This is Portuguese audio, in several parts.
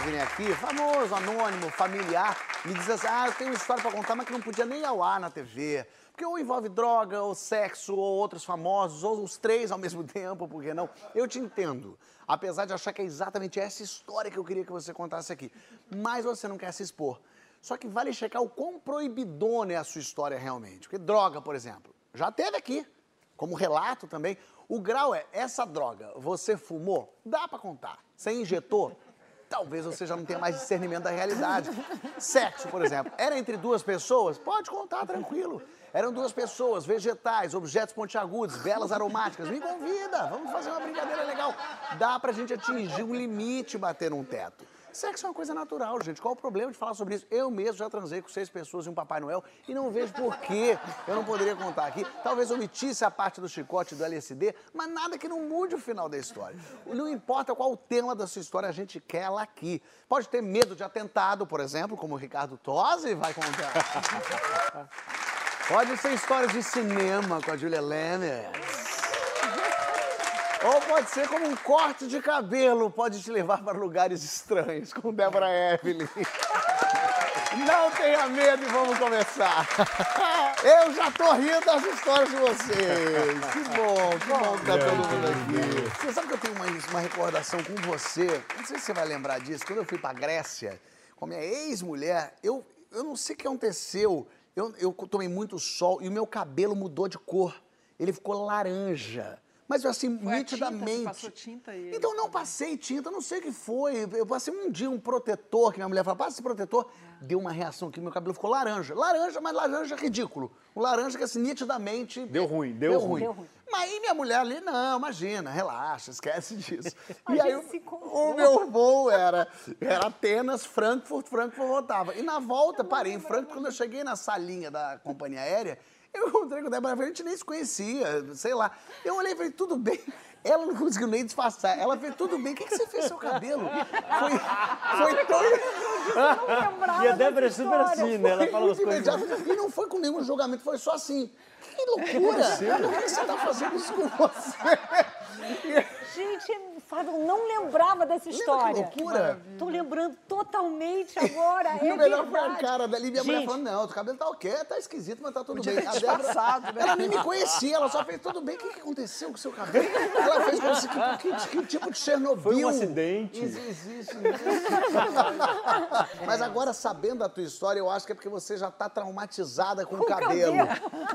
Virem aqui, famoso, anônimo, familiar, me dizem assim: ah, eu tenho uma história para contar, mas que não podia nem ao ar na TV. Porque ou envolve droga, ou sexo, ou outros famosos, ou os três ao mesmo tempo, por que não? Eu te entendo. Apesar de achar que é exatamente essa história que eu queria que você contasse aqui. Mas você não quer se expor. Só que vale checar o quão proibidona é a sua história realmente. Porque droga, por exemplo, já teve aqui como relato também. O grau é, essa droga, você fumou? Dá pra contar. Você injetou? Talvez você já não tenha mais discernimento da realidade. Sexo, por exemplo, era entre duas pessoas? Pode contar, tranquilo. Eram duas pessoas, vegetais, objetos pontiagudos, velas aromáticas. Me convida, vamos fazer uma brincadeira legal. Dá pra gente atingir um limite bater num teto. Sexo é uma coisa natural, gente. Qual o problema de falar sobre isso? Eu mesmo já transei com seis pessoas e um Papai Noel e não vejo por que eu não poderia contar aqui. Talvez omitisse a parte do chicote do LSD, mas nada que não mude o final da história. Não importa qual o tema da sua história, a gente quer ela aqui. Pode ter medo de atentado, por exemplo, como o Ricardo Tosi vai contar. Pode ser histórias de cinema com a Julia Lemers. Ou pode ser como um corte de cabelo, pode te levar para lugares estranhos, com Débora Evelyn. Não tenha medo e vamos começar. Eu já tô rindo das histórias de vocês. Que bom, que bom que tá todo mundo aqui. Você sabe que eu tenho uma, uma recordação com você? Não sei se você vai lembrar disso. Quando eu fui pra Grécia com a minha ex-mulher, eu, eu não sei o que aconteceu. Eu, eu tomei muito sol e o meu cabelo mudou de cor. Ele ficou laranja mas assim, Foi nitidamente. A tinta, você passou tinta e... Então não passei tinta, não sei o que foi. Eu passei um dia um protetor, que minha mulher falou, passa esse protetor. É. Deu uma reação que meu cabelo ficou laranja. Laranja, mas laranja ridículo. Um laranja que assim, nitidamente... Deu ruim, deu, deu ruim. ruim. Deu ruim. Mas aí minha mulher ali, não, imagina, relaxa, esquece disso. e aí o, o meu voo era, era Atenas, Frankfurt, Frankfurt voltava. E na volta, parei em Frankfurt, quando eu cheguei na salinha da companhia aérea, eu encontrei com a Débora, a gente nem se conhecia, sei lá. Eu olhei e falei, tudo bem. Ela não conseguiu nem disfarçar. Ela fez, tudo bem, o que, que você fez seu cabelo? Foi, foi tão... E a Débora é super assim, né? Ela fala as coisas... E não foi com nenhum julgamento, foi só assim. Que loucura! Por que você tá fazendo isso com você? Gente, Fábio, eu não lembrava dessa história. Lembra que loucura! Tô lembrando totalmente agora. E é o melhor foi a cara dali. Minha mulher Gente. falando, não, o cabelo tá ok, tá esquisito, mas tá tudo bem. A Débora, né? ela nem me conhecia, ela só fez tudo bem. O que, que aconteceu com o seu cabelo? Ela fez como se, que, que, que tipo de Chernobyl. Foi um acidente. Isso existe. Mas agora, sabendo da tua história, eu acho que é porque você já tá traumatizada com, o cabelo.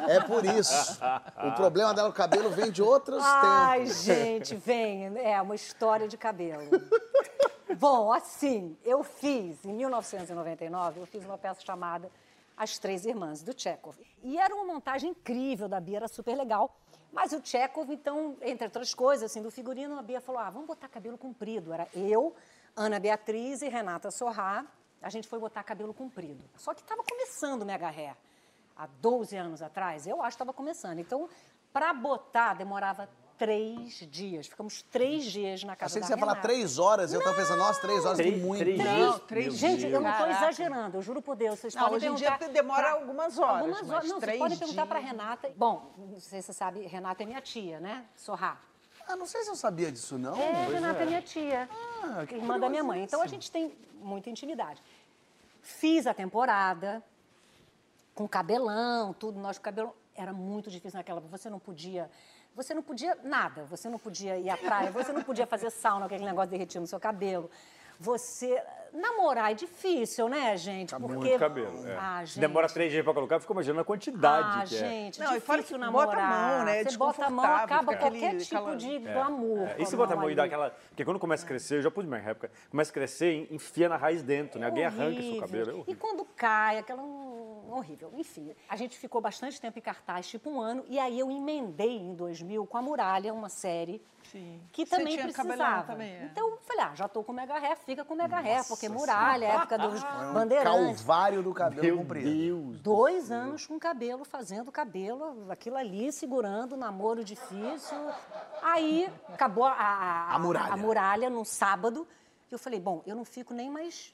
É por isso. O problema dela, o cabelo, vem de outros Ai, tempos. gente, vem. É uma história de cabelo. Bom, assim, eu fiz, em 1999, eu fiz uma peça chamada As Três Irmãs, do Chekhov. E era uma montagem incrível da Bia, era super legal. Mas o Chekhov, então, entre outras coisas, assim, do figurino, a Bia falou, ah, vamos botar cabelo comprido. Era eu, Ana Beatriz e Renata Sorrá. A gente foi botar cabelo comprido. Só que estava começando o Mega Hair. Há 12 anos atrás, eu acho que estava começando. Então, para botar, demorava três dias. Ficamos três dias na casa Achei que da você ia falar Renata. três horas eu tava pensando, nossa, três horas Três- de muito. três dias. Não, três Meu Gente, eu não estou Caraca. exagerando, eu juro por Deus. Vocês Não, podem hoje em dia demora pra- algumas horas, Algumas mas horas. Não, vocês três podem perguntar para dias. Renata. Bom, não sei se você sabe, Renata é minha tia, né? Sorrá. Ah, não sei se eu sabia disso, não. É, Renata é minha tia, Ah, que irmã da minha mãe. Então a gente tem muita intimidade. Fiz a temporada com cabelão, tudo, nós com cabelão. Era muito difícil naquela. Você não podia. Você não podia nada. Você não podia ir à praia, você não podia fazer sauna, aquele negócio derretindo no seu cabelo. Você namorar é difícil, né, gente? Tá Porque... muito cabelo. é. Ah, gente. Demora três dias pra colocar, fica imaginando a quantidade Ah, que é. gente, Não, e fora que bota a namorar. mão, né? É Você bota a mão, acaba qualquer aquele- tipo aquela- de glamour. É, E se botar a mão e ali. dar aquela. Porque quando começa a crescer, eu já pude minha época, começa a crescer, enfia na raiz dentro, né? Alguém arranca seu Horrível. cabelo. É E horrível. quando cai, aquela horrível. Enfim, a gente ficou bastante tempo em cartaz, tipo um ano, e aí eu emendei em 2000 com a Muralha, uma série Sim. que Você também tinha precisava. também, é. Então eu falei, ah, já tô com mega ré, fica com mega ré, porque Muralha, época dos É um bandeirantes. calvário do cabelo Meu comprido. Deus. Dois anos com cabelo, fazendo cabelo, aquilo ali, segurando, namoro difícil. Aí acabou a, a, A muralha. a muralha num sábado. E eu falei, bom, eu não fico nem mais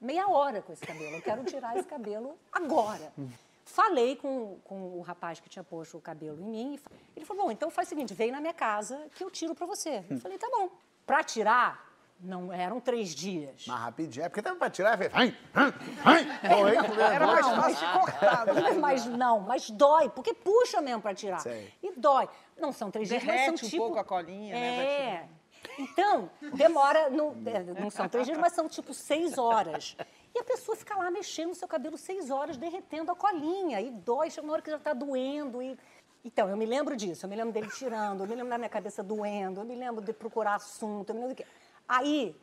meia hora com esse cabelo. Eu quero tirar esse cabelo agora. Falei com, com o rapaz que tinha posto o cabelo em mim. Ele falou, bom, então faz o seguinte, vem na minha casa que eu tiro pra você. Eu falei, tá bom. Pra tirar, não eram três dias. Mais rapidinho. É porque também pra tirar, fez. Ai, ai, ai. Era mais fácil de cortar. né? Mas não, mas dói, porque puxa mesmo pra tirar. Sei. E dói. Não são três dias, mas Derrete são um tipo... pouco a colinha, né, vai É. Então, demora, não, é, não são três dias, mas são tipo seis horas. E a pessoa fica lá mexendo no seu cabelo seis horas, derretendo a colinha. E dói, chega uma hora que já tá doendo. E... Então, eu me lembro disso, eu me lembro dele tirando, eu me lembro da minha cabeça doendo, eu me lembro de procurar assunto, eu me lembro do que... Aí,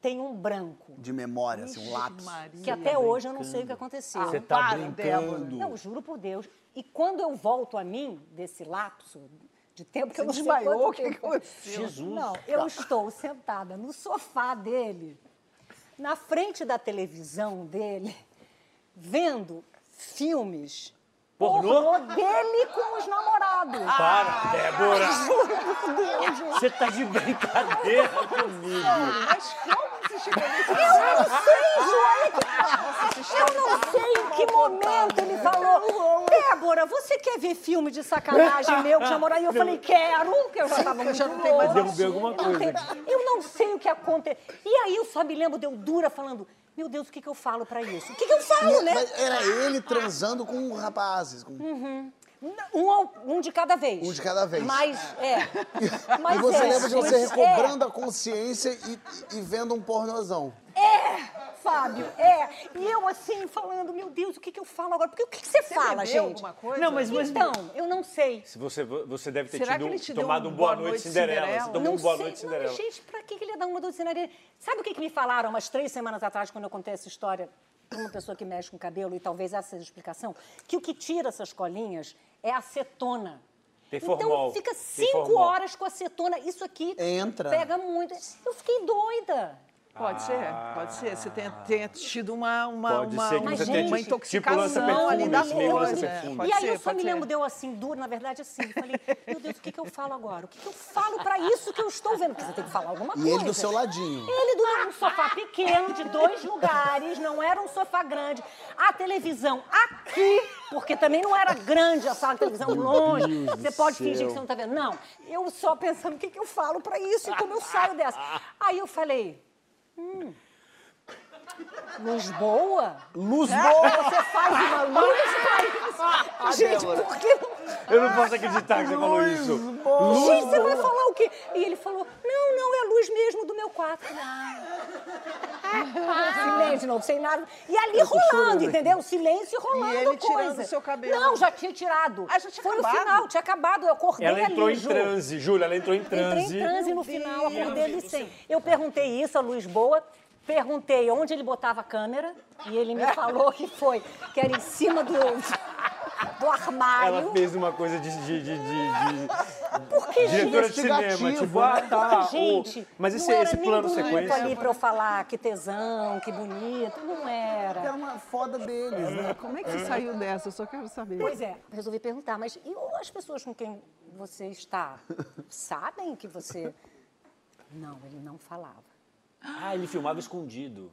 tem um branco, De memória, assim, um lápis. Maria. que até hoje eu não sei o que aconteceu. Você tá para, brincando. Não, juro por Deus. E quando eu volto a mim, desse lapso de tempo que eu Você não sei desmaiou? quanto O que aconteceu? Jesus. Não, eu estou sentada no sofá dele, na frente da televisão dele, vendo filmes Pornô? dele com os namorados. Para, Débora! Juro por Deus, gente. Você tá de brincadeira comigo. Mas como você chegou nesse Eu não sei, olha que... Eu não sei em que momento ele falou, Débora, você quer ver filme de sacanagem meu que já morou aí? Eu falei, quero, que eu já estava muito já não tem mais. Derrubei alguma coisa tenho- Eu não sei o que aconteceu. E aí eu só me lembro, deu dura, falando, meu Deus, o que, que eu falo pra isso? O que, que eu falo, né? Mas era ele transando com rapazes. Com... Um, ao- um de cada vez. Um de cada vez. Mas, é. Mas E você é, lembra de você mas recobrando a consciência e, e vendo um pornozão. É, Fábio, é. E eu assim, falando, meu Deus, o que, que eu falo agora? Porque o que, que você, fala, bebeu gente? alguma coisa? Não, mas, mas Então, eu não sei. se você, você deve ter Será tido, que ele te tomado um Boa Boa Noite Noite Cinderela. Cinderela? Você tomou não um Boa sei. Noite Não, Cinderela. gente, pra que que ele ia dar uma doce Cinderela? Sabe o que, que me falaram umas três semanas atrás, quando eu contei essa história uma pessoa que mexe com cabelo, e talvez essa seja a explicação? Que o que tira essas colinhas é a acetona. Tem então fica cinco formol. horas com acetona. Isso aqui Entra. pega muito. Eu fiquei doida. Pode ser, pode ser. Você tenha, tenha tido uma, uma, Pode uma, ser que uma, você tenha uma tido- intoxicação tipo ali da coisa. e aí ser, eu só me lembro, deu assim, duro, na verdade, assim. Eu falei, meu Deus, o que, que eu falo agora? O que, que eu falo pra isso que eu estou vendo? Porque você tem que falar alguma E coisa. ele do seu ladinho. Ele do um sofá pequeno, de dois lugares, não era um sofá grande. A televisão aqui, porque também não era grande a sala de televisão longe. Você pode céu. fingir que você não tá vendo. Não, eu só pensando o que, que eu falo pra isso e como eu saio dessa. Aí eu falei, hum, luz boa? Luz boa! Você faz uma luz pra isso? Gente, por que não... Eu não posso acreditar que você falou isso. Gente, você vai falar o quê? E ele falou, não, não, é a luz mesmo do meu quarto. Ah. Silêncio, de novo, sem nada. E ali rolando, entendeu? Silêncio rolando E ele coisa. tirando o seu cabelo. Não, já tinha tirado. Ah, já tinha Foi acabado? no final, tinha acabado. Eu acordei Ela entrou ali, em Ju. transe, Júlia, ela entrou em Entrei transe. em transe no final, acordei ali sem. Eu perguntei isso a Luz Boa, perguntei onde ele botava a câmera, e ele me falou que foi, que era em cima do, do armário. Ela fez uma coisa de, de, de, de- de- Porque, diretora de cinema, investigativo, tipo, ah, tá. o- Gente, Mas esse, não era esse plano sequência. ali pra eu falar que tesão, que bonito, não Era era. uma foda deles, né? Como é que você saiu dessa? Eu só quero saber. Pois é, resolvi perguntar, mas e as pessoas com quem você está sabem que você... Não, ele não falava. Ah, ele filmava escondido.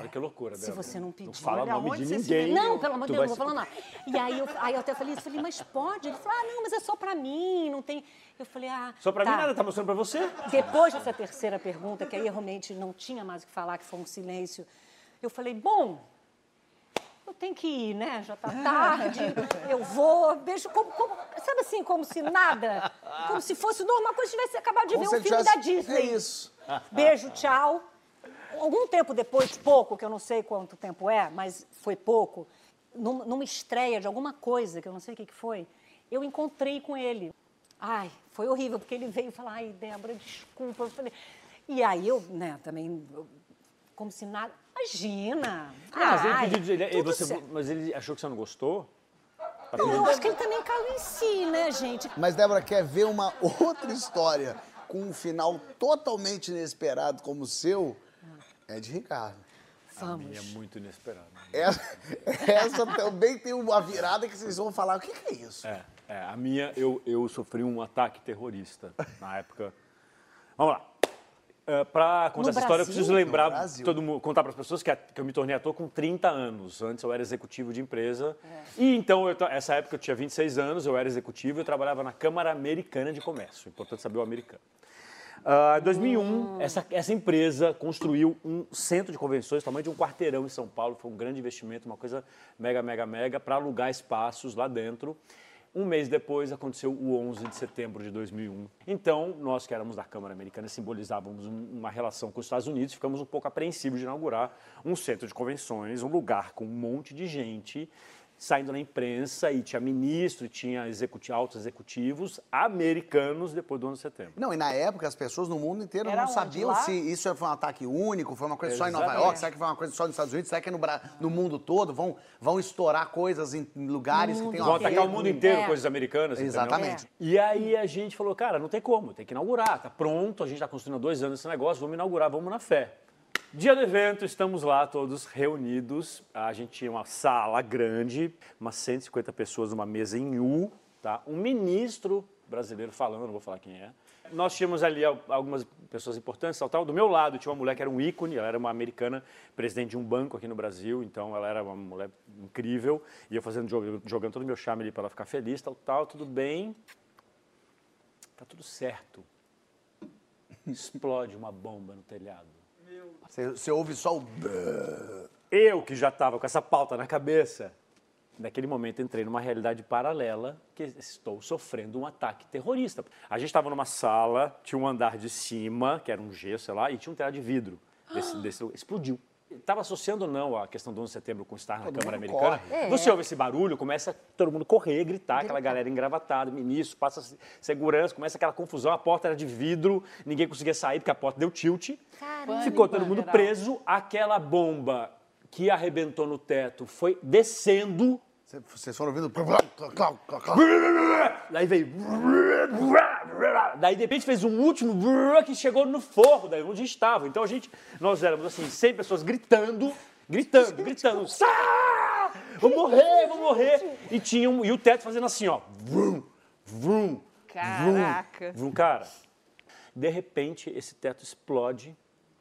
Olha que loucura, Se Débora. você não pedir. Não fala o Olha, nome de ninguém. Não, pelo amor de Deus, não vou falar nada. E aí eu, aí eu até falei isso, falei, mas pode? Ele falou, ah, não, mas é só pra mim, não tem... Eu falei, ah, Só pra tá. mim nada, tá mostrando pra você? Depois dessa terceira pergunta, que aí realmente não tinha mais o que falar, que foi um silêncio, eu falei, bom, eu tenho que ir, né? Já tá tarde, eu vou, beijo como, como- sabe assim, como se nada, como se fosse normal, como se tivesse acabado de Como ver um filme tivesse- da Disney. É isso. Beijo, tchau. Algum tempo depois, pouco, que eu não sei quanto tempo é, mas foi pouco, num- numa estreia de alguma coisa, que eu não sei o que foi, eu encontrei com ele. Ai, foi horrível, porque ele veio falar, ai, Débora, desculpa. Eu falei... E aí eu, né, também, como se nada... Imagina! Não, mas ele pediu. Ele, você- certo. mas ele achou que você não gostou? Tá Eu acho que ele também caiu em si, né, gente? Mas, Débora, quer ver uma outra história com um final totalmente inesperado como o seu? É de Ricardo. A minha é Vamos. muito inesperada. Essa, essa também tem uma virada que vocês vão falar. O que, que é isso? É, é, a minha, eu, eu sofri um ataque terrorista na época. Vamos lá. Para contar No essa história, eu Brasil? preciso lembrar, Brasil. todo mundo, contar para as pessoas que, a- que eu me tornei ator com 30 anos. Antes eu era executivo de empresa. É. E então, eu essa época eu tinha 26 anos, eu era executivo e eu trabalhava na Câmara Americana de Comércio. Importante saber o americano. Ah, Em 2001, essa, essa empresa construiu um centro de convenções, tamanho de um quarteirão em São Paulo. Foi um grande investimento, uma coisa mega, mega, mega, para alugar espaços lá dentro. Um mês depois aconteceu o 11 de setembro de 2001. Então, nós que éramos da Câmara Americana simbolizávamos um- uma relação com os Estados Unidos, ficamos um pouco apreensivos de inaugurar um centro de convenções, um lugar com um monte de gente saindo na imprensa e tinha ministro, tinha executi altos executivos americanos depois do 11 de setembro. Não, e na época as pessoas no mundo inteiro Era não onde? sabiam Lá? se isso foi um ataque único, foi uma coisa só em Nova Exatamente. York, será que foi uma coisa só nos Estados Unidos, será que é no, Bra- no mundo todo? Vão, vão estourar coisas em lugares que tem Vão atacar o mundo inteiro, É. coisas americanas, entendeu? Exatamente. E aí a gente falou, cara, não tem como, tem que inaugurar, tá pronto, a gente está construindo há dois anos esse negócio, vamos inaugurar, vamos na fé. Dia do evento, estamos lá todos reunidos. A gente tinha uma sala grande, umas 150 pessoas numa mesa em U, tá? Um ministro brasileiro falando, não vou falar quem é. Nós tínhamos ali al- algumas pessoas importantes, tal, tal. Do meu lado tinha uma mulher que era um ícone, ela era uma americana, presidente de um banco aqui no Brasil, então ela era uma mulher incrível. E eu fazendo, jog- jogando todo o meu charme ali para ela ficar feliz, tal, tal, tudo bem. Tá tudo certo. Explode uma bomba no telhado. Você, você ouve só o... Eu, que já estava com essa pauta na cabeça, naquele momento entrei numa realidade paralela que estou sofrendo um ataque terrorista. A gente estava numa sala, tinha um andar de cima, que era um G, sei lá, e tinha um telhado de vidro. Desse, desse, explodiu. Estava associando ou não a questão do 11 de setembro com estar na Todo Câmara Americana. corre. Você ouve esse barulho, começa todo mundo correr, gritar, aquela galera engravatada, ministro, passa segurança, começa aquela confusão, a porta era de vidro, ninguém conseguia sair porque a porta deu tilt. Pânico Ficou todo mundo preso, aquela bomba que arrebentou no teto foi descendo. Cê- Vocês foram ouvindo... Daí veio. Daí de repente fez um último que chegou no forro, daí onde estava. Então a gente, nós éramos assim, 100 pessoas gritando, gritando, gritando. "Sá! Vou morrer, vou morrer. E, tinha um, e o teto fazendo assim, ó. Vrum, vrum, Caraca. Vrum, cara. De repente esse teto explode,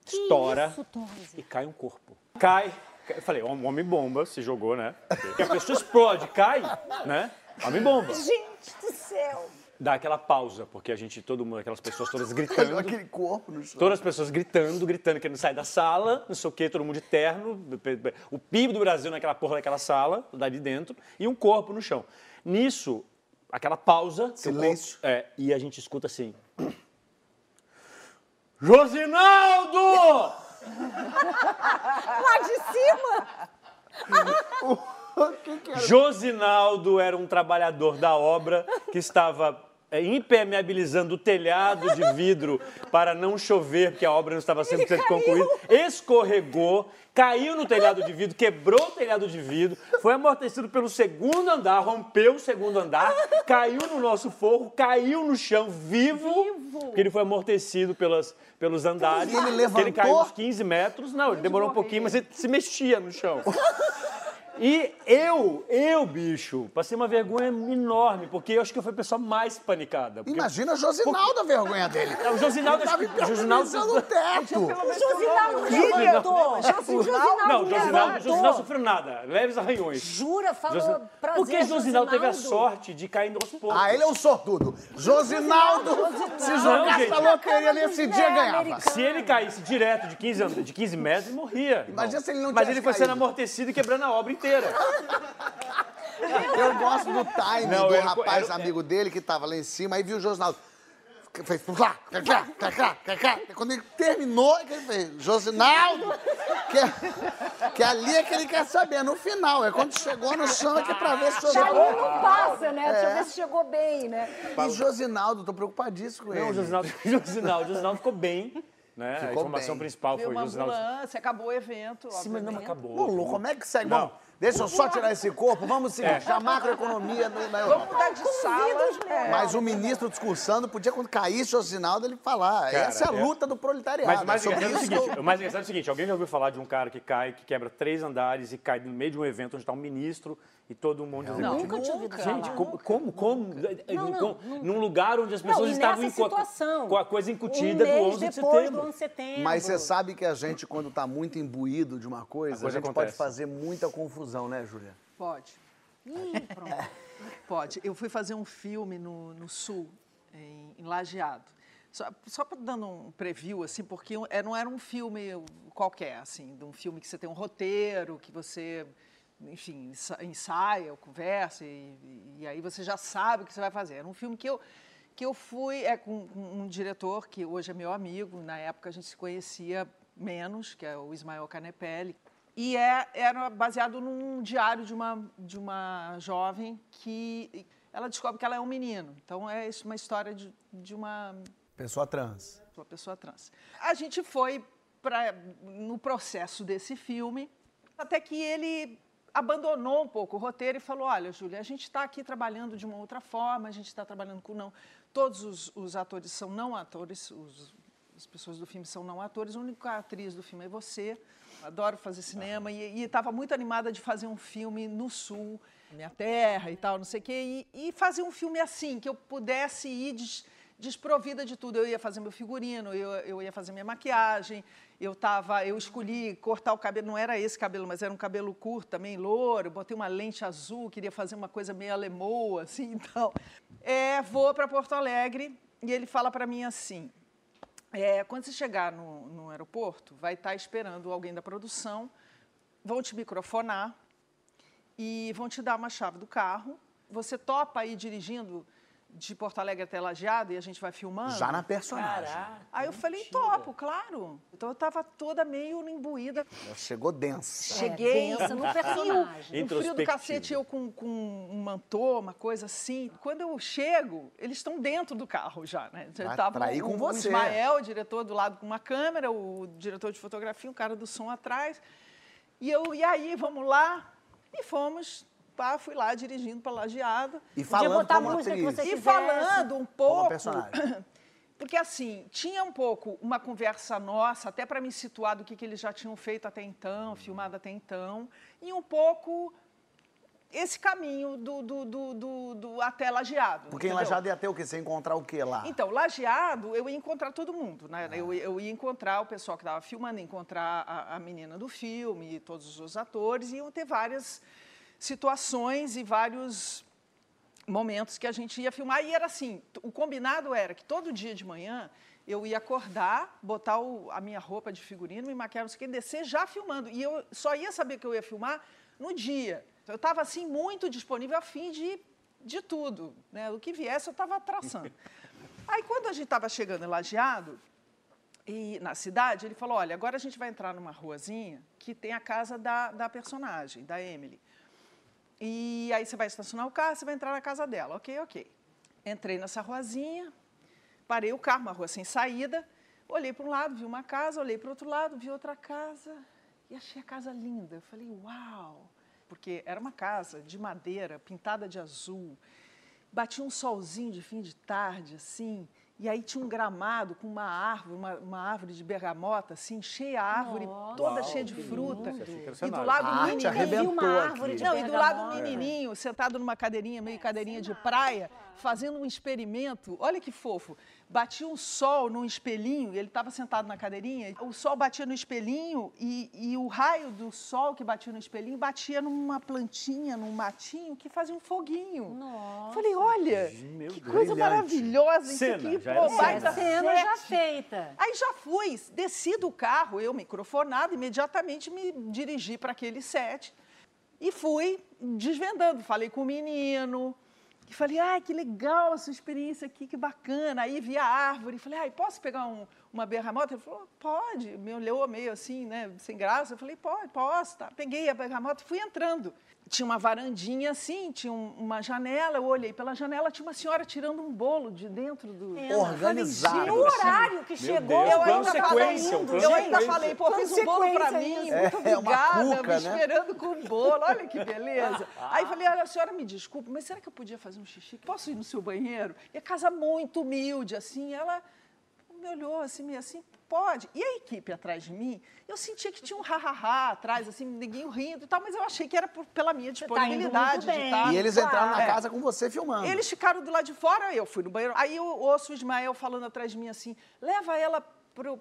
estoura isso, e cai um corpo. Cai. Eu falei, um homem-bomba se jogou, né? Porque a pessoa explode, cai, né? Homem-bomba. Gente do céu! Dá aquela pausa, porque a gente, todo mundo, aquelas pessoas todas gritando. aquele corpo no chão. Todas as pessoas gritando, gritando, querendo sair da sala, não sei o quê, todo mundo de terno, o PIB do Brasil naquela porra daquela sala, dali dentro, e um corpo no chão. Nisso, aquela pausa. que Silêncio. corpo- é, e a gente escuta assim. Josinaldo! Lá de cima! Josinaldo era um trabalhador da obra que estava impermeabilizando o telhado de vidro para não chover, porque a obra não estava sendo concluída. Escorregou, caiu no telhado de vidro, quebrou o telhado de vidro, foi amortecido pelo segundo andar, rompeu o segundo andar, caiu no nosso forro, caiu no chão vivo, porque ele foi amortecido pelas, pelos andares. E ele que Ele levantou? caiu uns 15 metros. Não, ele demorou um pouquinho, mas ele se mexia no chão. E eu, eu, bicho, passei uma vergonha enorme, porque eu acho que eu fui a pessoa mais panicada. Porque Imagina a Josinaldo a vergonha dele. o Josinaldo... Tava Josinaldo... impermeabilizando o teto. Josinaldo Jura? levantou! Josinaldo Não, o Josinaldo. Josinaldo sofreu nada, leves arranhões. Jura? Falou Josi- prazer, Porque Josinaldo teve a Josinaldo. sorte de cair aos poucos. Ah, ele é um sortudo. Josinaldo, se Não, jogasse gente. a loteria nesse dia, Zé ganhava. Americanos. Se ele caísse direto de 15, and- de 15 metros, ele morria. Imagina se ele não Mas tivesse ele foi sendo amortecido e quebrando a obra inteira. Eu gosto do timing Não, do era- rapaz era- amigo dele que tava lá em cima, aí viu o Josinaldo. fez clá, clá, clá, clá, clá, clá. Quando ele terminou, é ele fez, Josinaldo, que, que ali é que ele quer saber, no final. É quando chegou no chão, é que é pra ver se Dali Josinaldo... não passa, né? Deixa eu É. ver se chegou bem, né? E Josinaldo, tô preocupadíssimo com ele. Não, o Josinaldo, Josinaldo, Josinaldo ficou bem, né? a informação bem. principal Veio foi uma o Josinaldo. ambulância, acabou o evento. Sim, mas não acabou. Ô, Lu, como é que segue? Não. Vamos, deixa eu só tirar esse corpo, vamos seguir. É. Já macroeconomia no- na Vamos Europa. mudar de sala. É. Mas o ministro discursando podia, quando caísse o Josinaldo, ele falar. Cara, Essa é a é. luta do proletariado. Mas o mais é sobre é o seguinte, eu- o mais engraçado é o seguinte, alguém já ouviu falar de um cara que cai, que quebra três andares e cai no meio de um evento onde está um ministro e todo um monte de Não, nunca tinha ouvido Gente, falar. como, como, como, Não, não, como- nunca. num lugar onde as pessoas estavam nessa em situação, com a coisa incutida um do mês 11 de setembro. do 11 de setembro. Mas você sabe que a gente, quando está muito imbuído de uma coisa, a, coisa gente acontece. pode fazer muita confusão, né, Júlia? Pode. Pronto. Pode. Eu fui fazer um filme no, no Sul, em, em Lajeado. Só, só dando um preview, assim, porque não era um filme qualquer, assim, de um filme que você tem um roteiro, que você, enfim, ensa- ensaia, conversa, e, e aí você já sabe o que você vai fazer. Era um filme que eu, que eu fui é, com um diretor que hoje é meu amigo, na época a gente se conhecia menos, que é o Ismael Canepelli. E é, era baseado num diário de uma, de uma jovem que ela descobre que ela é um menino. Então é uma história de, de uma, Pessoa trans. uma pessoa trans. A gente foi pra, no processo desse filme, até que ele abandonou um pouco o roteiro e falou: Olha, Júlia, a gente está aqui trabalhando de uma outra forma, a gente está trabalhando com não. Todos os, os atores são não atores, os- as pessoas do filme são não atores, a única atriz do filme é você. Adoro fazer cinema e estava muito animada de fazer um filme no Sul, minha terra e tal, não sei o quê, e, e fazer um filme assim, que eu pudesse ir des- desprovida de tudo. Eu ia fazer meu figurino, eu, eu ia fazer minha maquiagem, eu tava, eu escolhi cortar o cabelo, não era esse cabelo, mas era um cabelo curto também, louro, botei uma lente azul, queria fazer uma coisa meio alemoa, assim, então. É, vou para Porto Alegre e ele fala para mim assim, é, quando você chegar no, no aeroporto, vai estar esperando alguém da produção, vão te microfonar e vão te dar uma chave do carro. Você topa ir dirigindo de Porto Alegre até Lajeado e a gente vai filmando? Já na personagem. Aí eu falei, topo, claro. Então eu estava toda meio imbuída. Chegou densa. Cheguei É, densa no frio, personagem. no frio do cacete, eu com, com um mantô, uma coisa assim. Quando eu chego, eles estão dentro do carro já, né? Já tava trair o, com o você. Ismael, o diretor do lado com uma câmera, o diretor de fotografia, o cara do som atrás. E eu, e aí, vamos lá? E fomos, pá, fui lá dirigindo para Lajeado. E falando botar a como atriz. você E falando um Como pouco. personagem. Porque assim, tinha um pouco uma conversa nossa, até para me situar do que, que eles já tinham feito até então, filmado até então, e um pouco esse caminho do, do, do, do- do até lajeado. Porque em entendeu? Lajado ia ter o quê? Você ia encontrar o quê lá? Então, lajeado, eu ia encontrar todo mundo, né? Eu, eu ia encontrar o pessoal que estava filmando, encontrar a, a menina do filme, todos os atores, e iam ter várias situações e vários momentos que a gente ia filmar. E era assim, o combinado era que todo dia de manhã eu ia acordar, botar o- a minha roupa de figurino, me maquiar, não sei o que, descer já filmando. E eu só ia saber que eu ia filmar no dia. Então, eu estava assim muito disponível a fim de, de tudo. Né? O que viesse eu estava traçando. Aí quando a gente estava chegando em Lajeado, e na cidade, ele falou, olha, agora a gente vai entrar numa ruazinha que tem a casa da, da personagem, da Emily. E aí você vai estacionar o carro, você vai entrar na casa dela. Ok, ok. Entrei nessa ruazinha, parei o carro, uma rua sem saída, olhei para um lado, vi uma casa, olhei para o outro lado, vi outra casa e achei a casa linda. Eu falei, uau! Porque era uma casa de madeira, pintada de azul, batia um solzinho de fim de tarde, assim, e aí tinha um gramado com uma árvore, uma, uma árvore de bergamota, assim, cheia a árvore, toda cheia de fruta. E do lado um arte menininho. uma árvore de Não, e do lado um menininho, sentado numa cadeirinha, meio cadeirinha de praia, fazendo um experimento. Olha que fofo. Batia um sol num espelhinho, e ele estava sentado na cadeirinha, o sol batia no espelhinho e, e o raio do sol que batia no espelhinho batia numa plantinha, num matinho que fazia um foguinho. Nossa. Falei, olha, Meu que Deus. coisa Brilhante. maravilhosa isso Cena, aqui. já pô, era cena. baita Cena já feita. Aí já fui, desci do carro, eu microfonado, imediatamente me dirigi para aquele set e fui desvendando. Falei com o menino, que falei, ai, que legal a sua experiência aqui, que bacana. Aí vi a árvore, falei, ai, posso pegar um, uma bergamota? Ele falou, pode. Me olhou meio assim, né, sem graça. Eu falei, pode, posso. Tá. Peguei a bergamota e fui entrando tinha uma varandinha assim, tinha um, uma janela, eu olhei pela janela, tinha uma senhora tirando um bolo de dentro do... É, Organizado. No horário que chegou, Deus, eu ainda falei, eu ainda falei, pô, fiz um bolo pra mim, muito É, é uma obrigada, cuca, me né? esperando com o bolo, olha que beleza. Aí falei, olha, a senhora me desculpe, mas será que eu podia fazer um xixi? Posso ir no seu banheiro? E a casa muito humilde, assim, ela me olhou assim, meio assim, pode. E a equipe atrás de mim, eu sentia que tinha um ha-ha-ha atrás, assim, ninguém rindo e tal, mas eu achei que era por- pela minha tá disponibilidade bem. de estar. E eles Claro. entraram na É. casa com você filmando. Eles ficaram do lado de fora, eu fui no banheiro. Aí eu ouço o Ismael falando atrás de mim assim: leva ela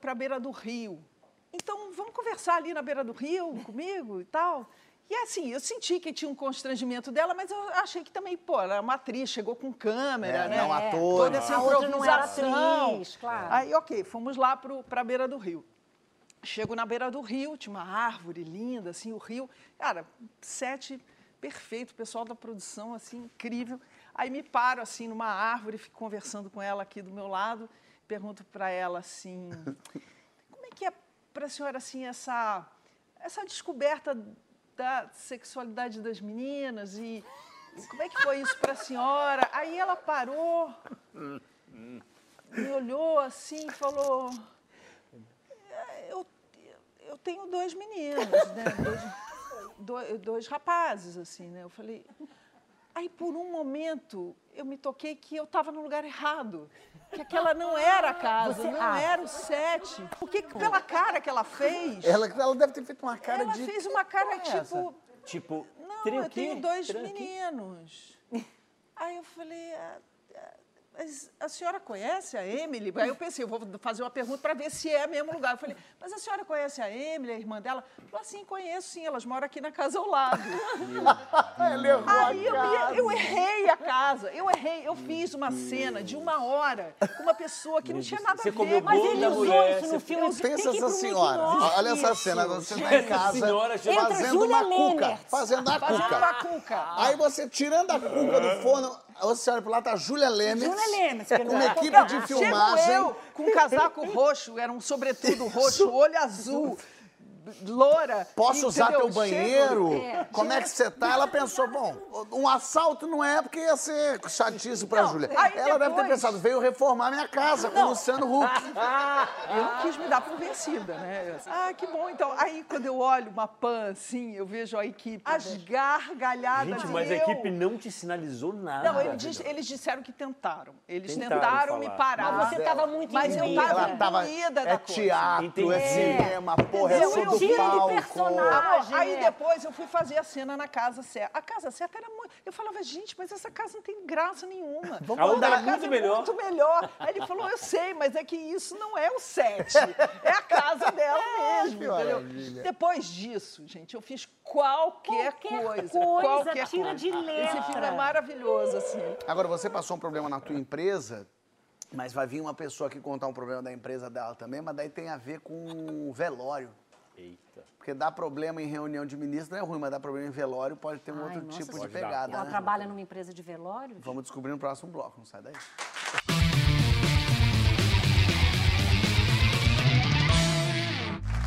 para a beira do rio. Então vamos conversar ali na beira do rio comigo e tal. E assim, eu senti que tinha um constrangimento dela, mas eu achei que também, pô, ela é uma atriz, chegou com câmera, É, né? não, É, ator. Toda essa A outra não era atriz, claro. Aí, ok, fomos lá para a beira do rio. Chego na beira do rio, tinha uma árvore linda, assim, o rio. Cara, sete perfeito, o pessoal da produção, assim, incrível. Aí me paro, assim, numa árvore, fico conversando com ela aqui do meu lado, pergunto para ela, assim, como é que é para a senhora, assim, essa, essa descoberta da sexualidade das meninas e como é que foi isso para a senhora? Aí ela parou, me olhou assim e falou: "É, eu, eu tenho dois meninos, né? Dois, dois, dois rapazes, assim, né? Eu falei. Aí, por um momento, eu me toquei que eu estava no lugar errado. Que aquela não era a casa, Você- não ah. era o set. Porque pela cara que ela fez, Ela, ela deve ter feito uma cara ela de. fez uma cara é essa? tipo. Tipo, Não, eu tenho dois meninos. Aí eu falei, "Ah, ah, mas a senhora conhece a Emily? Aí eu pensei, eu vou fazer uma pergunta para ver se é mesmo lugar. Eu falei, mas a senhora conhece a Emily, a irmã dela? Ela falou, assim, conheço sim, elas moram aqui na casa ao lado. Aí eu, casa. eu errei a casa, eu errei, eu fiz uma cena de uma hora com uma pessoa que não tinha nada Você a ver. mas ele usou mulher, isso no filme. Pensa essa senhora. Olha essa cena, você tá em casa fazendo uma cuca. Fazendo a cuca. uma cuca. Aí você tirando a cuca do forno, você olha pro lado, tá a Júlia Lemes. Júlia Lemes, que Com uma é equipe de um. filmagem. Chego eu com um casaco roxo, era um sobretudo roxo, olho azul, loura. Posso usar teu banheiro? Chego- É. Como é que você tá? Ela pensou, bom, um assalto não é porque ia ser chatice pra Não, Júlia. Ela deve ter depois- pensado, veio reformar minha casa com o Não. Luciano Huck. Eu não quis me dar por vencida, né? Ah, que bom. Então, aí quando eu olho uma pan assim, eu vejo a equipe, as gargalhadas. Gente, mas a eu- equipe não te sinalizou nada. Não, eles, diz- eles disseram que tentaram. Eles Tentaram tentaram, me parar. Mas você estava muito Mas eu Ela tava, da é coisa. teatro, é Entendi. cinema, porra, é só do Tiro de palco. personagem. Aí é. depois eu fui fazer a cena na casa certa. A casa certa era muito. Eu falava, gente, mas essa casa não tem graça nenhuma. A outra era casa muito é melhor. Muito melhor. Aí ele falou, eu sei, mas é que isso não é o set. É a casa dela mesmo. que entendeu? Depois disso, gente, eu fiz qualquer, Qualquer coisa. coisa, qualquer tira coisa. de letra. Esse filme é maravilhoso, assim. Agora, você passou um problema na tua empresa, mas vai vir uma pessoa aqui contar um problema da empresa dela também, mas daí tem a ver com velório. Eita. Porque dá problema em reunião de ministro não é ruim, mas dá problema em velório pode ter um Ai, outro nossa tipo de pegada, Ela né? trabalha numa empresa de velório? Vamos descobrir no próximo bloco, não sai daí.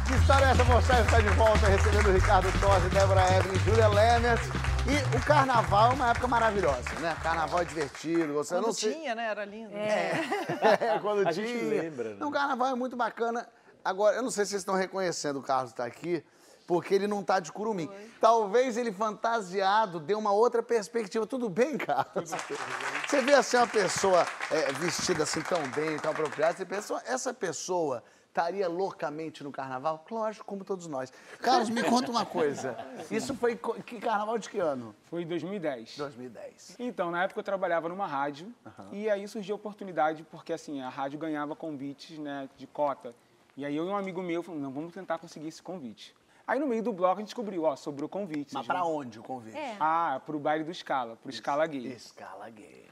Que história é essa? Moçada está de volta, recebendo o Ricardo Tosi, Débora Evelyn, Júlia Lemers. E o carnaval é uma época maravilhosa, né? Carnaval é divertido, você Quando não sei... tinha, né? Era lindo. É, quando A tinha. gente lembra, né? Não, o carnaval é muito bacana. Agora, eu não sei se vocês estão reconhecendo o Carlos está aqui, porque ele não tá de curumim. Talvez ele fantasiado dê uma outra perspectiva. Tudo bem, Carlos? Você vê assim uma pessoa é, vestida assim tão bem, tão apropriada, você pensa, essa pessoa estaria loucamente no carnaval? Lógico, como todos nós. Carlos, me conta uma coisa. Isso foi que carnaval de que ano? Foi em 2010. 2010. Então, na época eu trabalhava numa rádio e aí surgiu a oportunidade porque assim, a rádio ganhava convites, né, de cota. E aí eu e um amigo meu falamos, não, vamos tentar conseguir esse convite. Aí no meio do bloco a gente descobriu, ó, sobrou convite. Mas vão- onde o convite? É. Ah, pro baile do Scala, pro Scala Gay. Escala gay.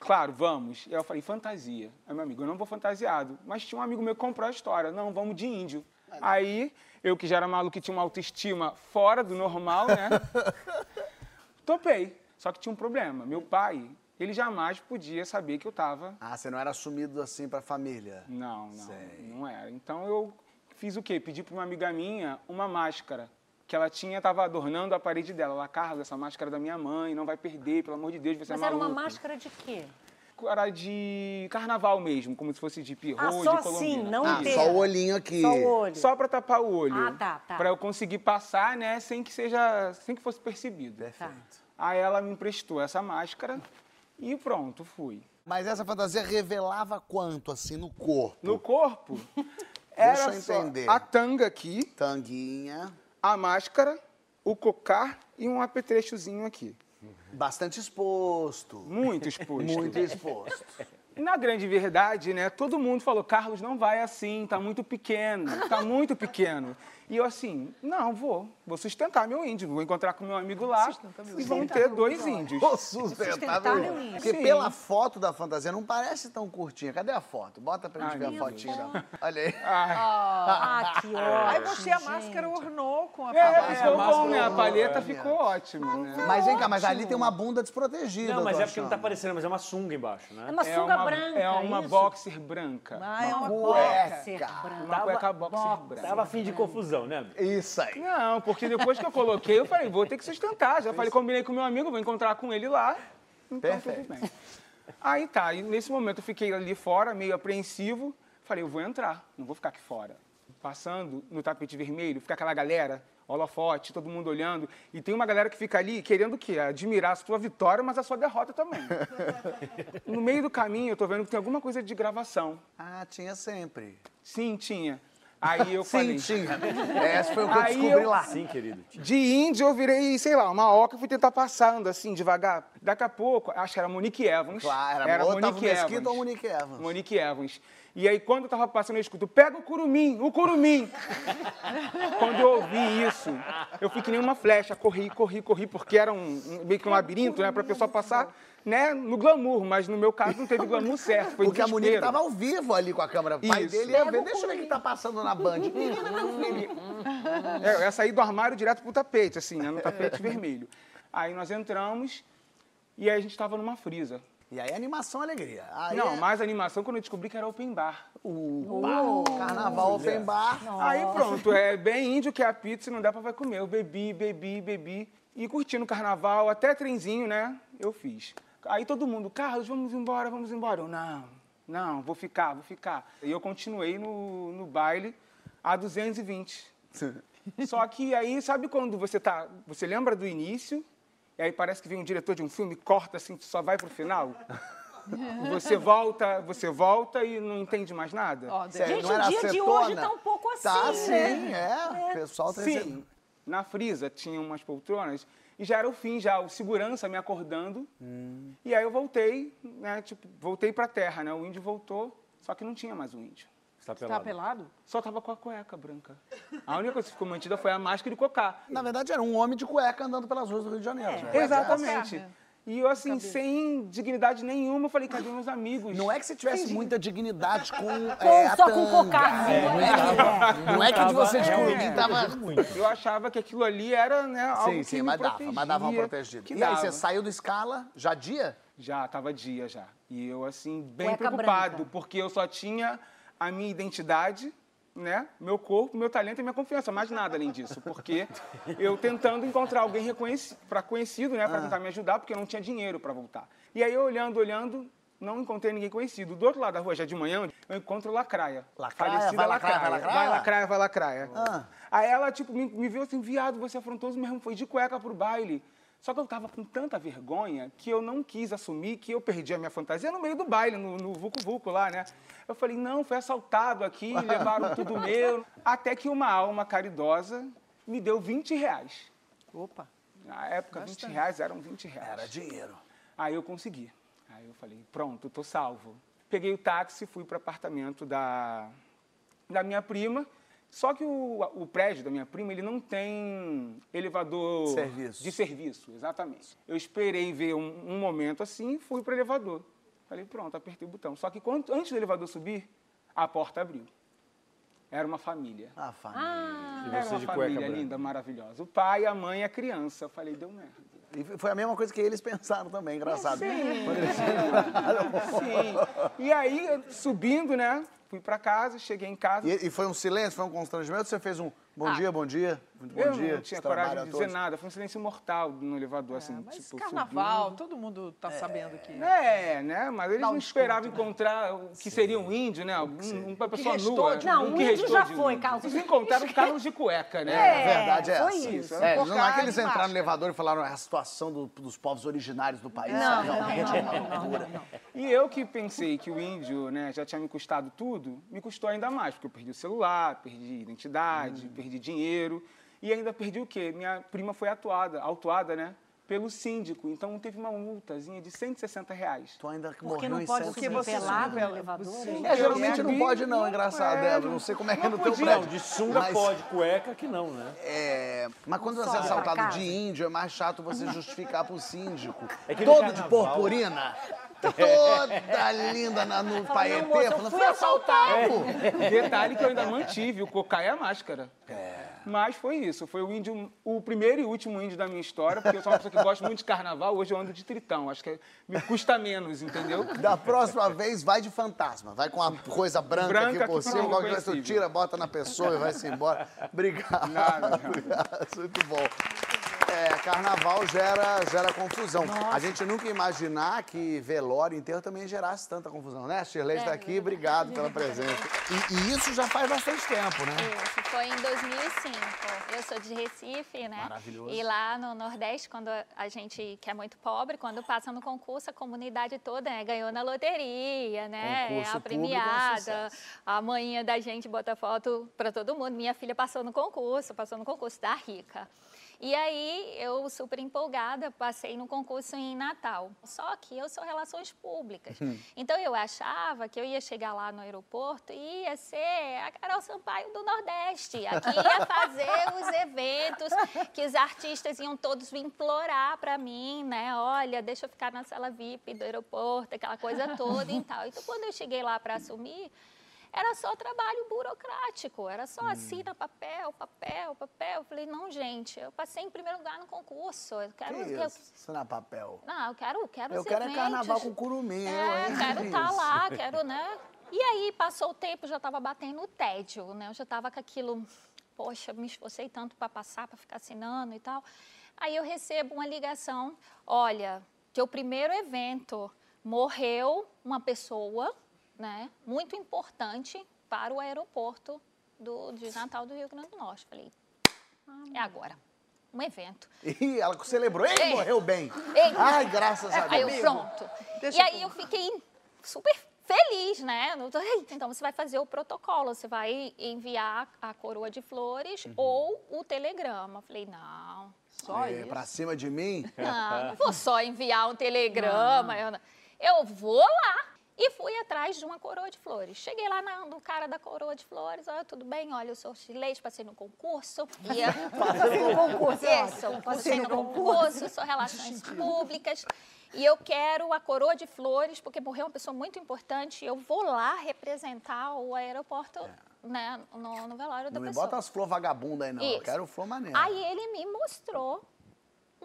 Claro, vamos. E eu falei, fantasia. Aí meu amigo, eu não vou fantasiado. Mas tinha um amigo meu que comprou a história. Não, vamos de índio. Aí, eu que já era maluco, que tinha uma autoestima fora do normal, né? Topei. Só que tinha um problema. Meu pai, ele jamais podia saber que eu estava. Ah, você não era assumido assim pra família? Não, não, Sei. não era. Então eu fiz o quê? Pedi para uma amiga minha uma máscara que ela tinha, estava adornando a parede dela. Ela, Carlos, essa máscara é da minha mãe, não vai perder, pelo amor de Deus, você Mas é era maluco. uma máscara de quê? Era de carnaval mesmo, como se fosse de pirro, Ah, de só colombina. assim, não Ah, inteira. só o olhinho aqui. Só o olho. Só para tapar o olho. Ah, tá, tá. Para eu conseguir passar, né, sem que seja, sem que fosse percebido. Perfeito. Aí ela me emprestou essa máscara e pronto, fui. Mas essa fantasia revelava quanto, assim, no corpo? No corpo, era eu só entender. a tanga aqui, Tanguinha, a máscara, o cocar e um apetrechozinho aqui. bastante exposto. Muito exposto. Muito exposto. Na grande verdade, né, todo mundo falou, Carlos, não vai assim, tá muito pequeno, tá muito pequeno. E eu assim, não, vou, vou sustentar meu índio, vou encontrar com meu amigo lá e vão ter dois índios. Vou Sustentar sustentar, meu índio. Porque Sim. pela foto da fantasia não parece tão curtinha. Cadê a foto? Bota pra gente Ai, ver a fotinha. da- Olha aí. Ah, que ótimo. Aí você, a máscara ornou com a É, paleta. ficou bom, né? A palheta é. ficou ótima, né? Mas vem cá, mas ali tem uma bunda desprotegida. Não, mas é porque não tá aparecendo, mas é uma sunga embaixo, né? É uma É sunga uma, branca, é uma isso? boxer branca. Ah, é uma cueca. Branca. Uma cueca boxer branca. Tava afim de confusão, né? Isso aí. Não, porque depois que eu coloquei, eu falei, vou ter que sustentar. Já falei, combinei com meu amigo, vou encontrar com ele lá. Então, Perfeito. tudo bem. Aí tá, e nesse momento eu fiquei ali fora, meio apreensivo. Falei, eu vou entrar, não vou ficar aqui fora. Passando no tapete vermelho, fica aquela galera, holofote, todo mundo olhando. E tem uma galera que fica ali querendo o quê? Admirar a sua vitória, mas a sua derrota também. no meio do caminho, eu tô vendo que tem alguma coisa de gravação. Ah, tinha sempre. Sim, tinha. Aí eu Sim, falei. tinha. Essa foi o que eu descobri eu- lá. Sim, querido. De índio eu virei, sei lá, uma oca e fui tentar passar, andando assim, devagar. Daqui a pouco, acho que era Monique Evans. Claro, era Otávio Monique Mesquita Evans. ou Monique Evans. Monique Evans. E aí, quando eu tava passando, eu escuto, pega o curumim, o curumim. quando eu ouvi isso, eu fui que nem uma flecha, corri, corri, corri, porque era um, um- meio que um labirinto, né, pra pessoa passar, né, no glamour, mas no meu caso não teve glamour certo, foi Porque a Monique desespero. tava ao vivo ali com a câmera. O pai Isso. dele ia ver. Deixa eu ver o que tá passando na Band. Menina, meu filho. É, eu ia sair do armário direto pro tapete, assim, né, no tapete vermelho. Aí nós entramos e aí a gente tava numa frisa. E aí, animação, alegria. Aí Não, é mais animação quando eu descobri que era open bar. o bar, carnaval open bar. Aí pronto, é bem índio que é a pizza, não dá pra vai comer. Eu bebi, bebi, bebi. E curtindo o carnaval, até trenzinho, né? Eu fiz. Aí todo mundo, Carlos, vamos embora, vamos embora. Eu, não, não, vou ficar, vou ficar. E eu continuei no, no baile a 220. Só que aí, sabe quando você tá. Você lembra do início, e aí parece que vem um diretor de um filme, corta assim, só vai pro final? Você volta, você volta e não entende mais nada? Sério, Gente, não era o dia de acetona? hoje tá um pouco assim, Tá né? sim, é. O pessoal tá dizendo- Sim. Na frisa tinha umas poltronas e já era o fim, já o segurança me acordando. E aí eu voltei, né? Tipo, voltei pra terra, né? O índio voltou, só que não tinha mais o índio. Você tá Tá pelado. pelado? Só tava com a cueca branca. A única coisa que ficou mantida foi a máscara de cocar. Na verdade, era um homem de cueca andando pelas ruas do Rio de Janeiro. É. né? Exatamente. né? E eu, assim, sem dignidade nenhuma, eu falei, cadê meus amigos? Não é que você tivesse muita dignidade com. Com- é, a só com cocarzinho. Não é, não é que de você de Tava- curumim é, tava. Eu achava que aquilo ali era, né, algo Sim, que sim, me mas dava, mas dava uma protegida. que E aí, dava. você saiu do escala, já dia? Já, tava dia já. E eu, assim, bem Cueca preocupado, branca. porque eu só tinha a minha identidade, né? Meu corpo, meu talento e minha confiança, mais nada além disso. Porque eu tentando encontrar alguém reconhecido, para conhecido, né? Para Ah. tentar me ajudar, porque eu não tinha dinheiro para voltar. E aí, eu olhando, olhando, não encontrei ninguém conhecido. Do outro lado da rua, já de manhã, eu encontro Lacraia. Lacraia? Falecida Vai Lacraia, vai Lacraia? Vai Lacraia, vai Lacraia. Ah. Aí ela, tipo, me, me viu assim, viado, você é afrontoso mesmo, foi de cueca pro baile. Só que eu tava com tanta vergonha que eu não quis assumir que eu perdi a minha fantasia no meio do baile, no, no Vucu Vucu lá, né? Eu falei, não, foi assaltado aqui, levaram tudo meu. Até que uma alma caridosa me deu 20 reais. Opa. Na época, 20 reais eram 20 reais. Era dinheiro. Aí eu consegui. Aí eu falei, pronto, tô salvo. Peguei o táxi, fui para o apartamento da, da minha prima. Só que o, o prédio da minha prima, ele não tem elevador Serviço. de serviço, exatamente. Eu esperei ver um, um momento assim e fui para o elevador. Falei, pronto, apertei o botão. Só que quando, antes do elevador subir, a porta abriu. Era uma família. Ah, família. E Era uma de cueca família branca. linda, maravilhosa. O pai, a mãe e a criança. Eu falei, deu merda. E foi a mesma coisa que eles pensaram também, engraçado. Sim. Eles- Sim. E aí, subindo, né? Fui pra casa, cheguei em casa. E, e foi um silêncio, foi um constrangimento? Você fez um bom Ah. dia, bom dia, muito bom eu dia. não tinha coragem de a dizer nada. Foi um silêncio mortal no elevador, assim, Mas tipo, carnaval, subindo. todo mundo tá sabendo que. É, né? Mas eles não desconto, esperavam né? encontrar o que seria um índio, né? Um, uma pessoa nua. de- Não, um índio já de foi. Carlos. Eles encontraram Carlos de cueca, né? A verdade é foi essa. isso. É, não é que eles entraram no elevador e falaram "É a situação do- dos povos originários do país. Não, realmente não, é uma loucura. E eu que pensei que o índio né, já tinha me custado tudo, me custou ainda mais, porque eu perdi o celular, perdi identidade, perdi dinheiro. E ainda perdi o quê? Minha prima foi atuada, autuada, né? Pelo síndico. Então teve uma multazinha de 160 reais. Tu ainda Porque morreu não em pode você pelado no elevador? Sim. É, geralmente não É, pode não, engraçado, é, Débora. Não sei como é que é no teu podia. prédio. Não, de sunga Mas, pode, cueca que não, né? é, mas quando você é assaltado de índio, é mais chato você justificar pro síndico. É Todo de purpurina, toda linda na, no paetê, eu falando, fui assaltado. Detalhe que eu ainda mantive, o cocá e a máscara. Mas foi isso, foi o índio, o primeiro e último índio da minha história, porque eu sou uma pessoa que gosta muito de carnaval, hoje eu ando de tritão, acho que me custa menos, entendeu? Da próxima vez, vai de fantasma. Vai com uma coisa branca, Branca aqui por que cima, qualquer coisa tu tira, bota na pessoa e vai-se embora. Obrigado. Nada, nada. Obrigado, muito bom. É, carnaval gera, gera confusão. A gente nunca ia imaginar que velório enterro também gerasse tanta confusão, né? Shirley está aqui, obrigado pela presença. E, e isso já faz bastante tempo, né? Isso, foi em 2005. Eu sou de Recife, né? Maravilhoso. E lá no Nordeste, quando a gente, que é muito pobre, quando passa no concurso, a comunidade toda né, ganhou na loteria, né? Concurso a público é um premiada. a manhã da gente bota foto para todo mundo. Minha filha passou no concurso, passou no concurso da Rica. E aí, eu super empolgada, passei no concurso em Natal. Só que eu sou relações públicas. Então, eu achava que eu ia chegar lá no aeroporto e ia ser a Carol Sampaio do Nordeste. Aqui ia fazer os eventos que os artistas iam todos vir implorar para mim, né? Olha, deixa eu ficar na sala VIP do aeroporto, aquela coisa toda e tal. Então, quando eu cheguei lá para assumir, era só trabalho burocrático, era só assina papel, papel, papel. Eu falei, não, gente, eu passei em primeiro lugar no concurso. Eu quero. Que eu- isso? Isso não é papel. não, eu quero, quero Eu quero é carnaval com curumim. eu, É, hein? quero estar Isso. lá, quero, né? E aí, passou o tempo, já estava batendo o tédio, né? Eu já estava com aquilo, poxa, me esforcei tanto para passar, para ficar assinando e tal. Aí eu recebo uma ligação, olha, teu primeiro evento morreu uma pessoa, né? Muito importante para o aeroporto do, de Natal do Rio Grande do Norte. Falei, é agora, um evento. E ela celebrou. Ei, Ei. morreu bem. Ei. Ai, graças a Aí Deus. eu, pronto. Deixa e eu- aí eu fiquei super feliz, né? Eu tô, "Eita, Então você vai fazer o protocolo, você vai enviar a coroa de flores Uhum. ou o telegrama. Falei, não, Só É, isso. pra cima de mim? não, não vou só enviar um telegrama. Eu, não- eu vou lá. E fui atrás de uma coroa de flores. Cheguei lá na- no cara da coroa de flores. Olha, tudo bem? Olha, eu sou chilete, passei no concurso. E, Passei no concurso, é Isso, passei no concurso, sou relações públicas. E eu quero a coroa de flores, porque morreu uma pessoa muito importante. e Eu vou lá representar o aeroporto né, no, no velório da Não me pessoa. bota as flor vagabunda aí, não. Eu Isso. quero flor maneira. Aí ele me mostrou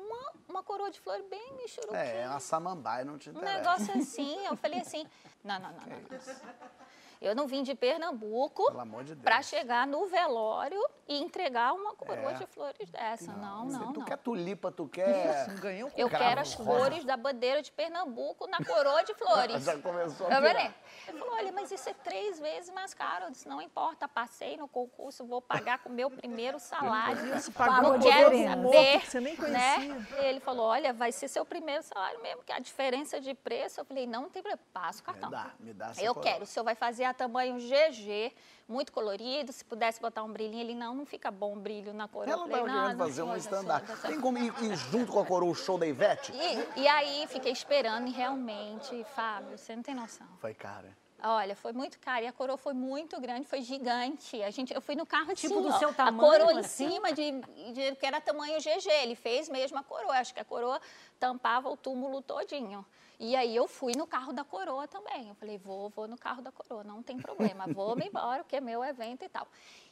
uma, uma coroa de flor bem michuruquinha. É, uma samambaia não te Um interessa. negócio assim, eu falei assim, não, não, não, não, não. Eu não vim de Pernambuco de para chegar no velório e entregar uma coroa É. de flores dessa. Não, não, tu não. quer tulipa, tu quer... Não ganhou Eu Cravo quero as flores da bandeira de Pernambuco na coroa de flores. Já começou a Eu falei, ele falou, olha, mas isso é três vezes mais caro. Eu disse, não importa, passei no concurso, vou pagar com o meu primeiro salário. Isso, Pagou, pagou quero saber, que você nem né? conhecia. Ele falou, olha, vai ser seu primeiro salário mesmo, que a diferença de preço. Eu falei, não tem problema, passa o cartão. Me dá, me dá essa Eu coroa. quero, o senhor vai fazer a tamanho GG, muito colorido, se pudesse botar um brilhinho ali, não, não fica bom o brilho na coroa. Ela tava falei, querendo não, fazer um stand-up. Tem como ir, ir junto com a coroa o show da Ivete? E, e aí fiquei esperando e realmente, Fábio, você não tem noção. Foi, cara. Olha, foi muito caro e a coroa foi muito grande, foi gigante. A gente, eu fui no carro Tipo assim, do ó, seu a tamanho, coroa em assim? cima de, de que era tamanho GG. Ele fez mesmo a coroa. Acho que a coroa tampava o túmulo todinho. E aí eu fui no carro da coroa também. Eu falei, vou, vou no carro da coroa, não tem problema. Vou me embora, porque é meu evento e tal.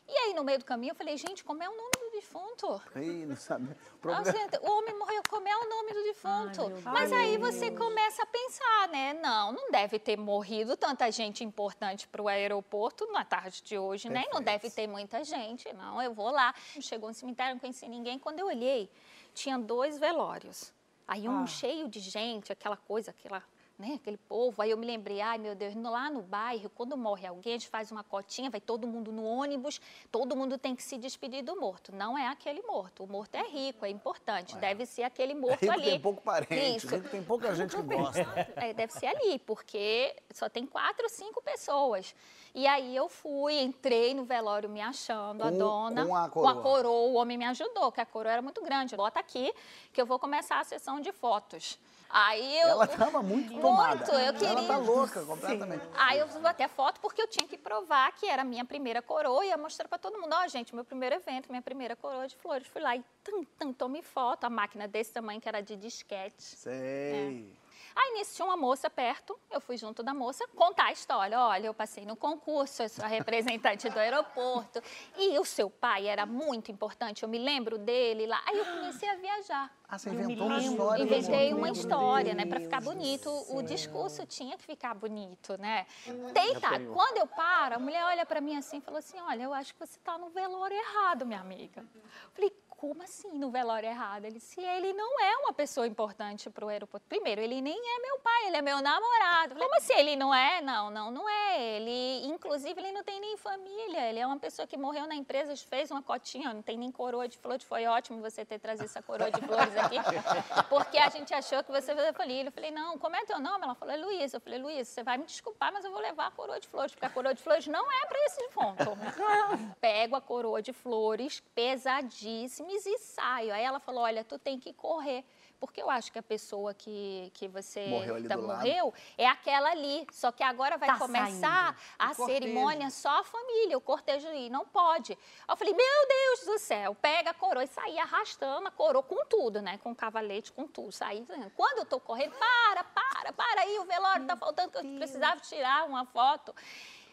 E aí no meio do caminho eu falei, gente, como é o nome do defunto. Ih, não sabe. Problema- o homem morreu, como é o nome do defunto? Ai, Mas aí você começa a pensar, né? Não, não deve ter morrido tanta gente importante para o aeroporto na tarde de hoje, né? E Não deve ter muita gente, não. Eu vou lá. Chegou no cemitério, não conheci ninguém. Quando eu olhei, tinha dois velórios. Aí um cheio de gente, aquela coisa, aquela. Né, aquele povo, aí eu me lembrei, ai meu Deus, lá no bairro, quando morre alguém, a gente faz uma cotinha, vai todo mundo no ônibus, todo mundo tem que se despedir do morto. Não é aquele morto. O morto é rico, é importante. Deve ser aquele morto Rico ali. tem pouco parente, Isso. rico tem pouca gente que gosta. É, deve ser ali, porque só tem quatro, cinco pessoas. E aí eu fui, entrei no velório me achando, a Com- dona. com a Com a coroa. coroa, o homem me ajudou, que a coroa era muito grande. Bota aqui, que eu vou começar a sessão de fotos. Aí eu. Ela tava muito tomada. Muito, eu Ela queria. tá louca completamente. Aí eu fiz até foto porque eu tinha que provar que era a minha primeira coroa e ia mostrar para todo mundo, ó, gente, meu primeiro evento, minha primeira coroa de flores. Fui lá e tum, tum, tomei foto, a máquina desse tamanho que era de disquete. Sei. Aí nisso tinha uma moça perto, eu fui junto da moça contar a história. Olha, eu passei no concurso, eu sou a representante do aeroporto. E o seu pai era muito importante, eu me lembro dele lá. Aí eu comecei a viajar. Ah, você inventou uma história. Inventei uma história, né? Para ficar bonito. O discurso tinha que ficar bonito, né? Deitado. Quando eu paro, a mulher olha para mim assim e falou assim: Olha, eu acho que você está no velório errado, minha amiga. Eu falei, como assim no velório errado? Ele disse, ele não é uma pessoa importante para o aeroporto. Primeiro, ele nem é meu pai, ele é meu namorado. Como assim ele não é? Não, não, não é. Ele, inclusive, ele não tem nem família. Ele é uma pessoa que morreu na empresa, fez uma cotinha, não tem nem coroa de flores. Foi ótimo você ter trazido essa coroa de flores aqui, porque a gente achou que você vai falir. Eu falei, não, como é teu nome? Ela falou, é Luísa. Eu falei, Luísa, você vai me desculpar, mas eu vou levar a coroa de flores, porque a coroa de flores não é para esse defunto. Pego a coroa de flores, pesadíssimas, e saio. Aí ela falou, olha, tu tem que correr. Porque eu acho que a pessoa que, que você Morreu ali tá- morreu é aquela ali. Só que agora vai Tá começar a cortejo. cerimônia só a família, o cortejo ir. Não pode. Aí Eu falei, meu Deus do céu, pega a coroa e saí arrastando a coroa com tudo, né? Com cavalete, com tudo. Saí. Quando eu tô correndo, para, para, para aí, o velório tá faltando, que eu precisava tirar uma foto.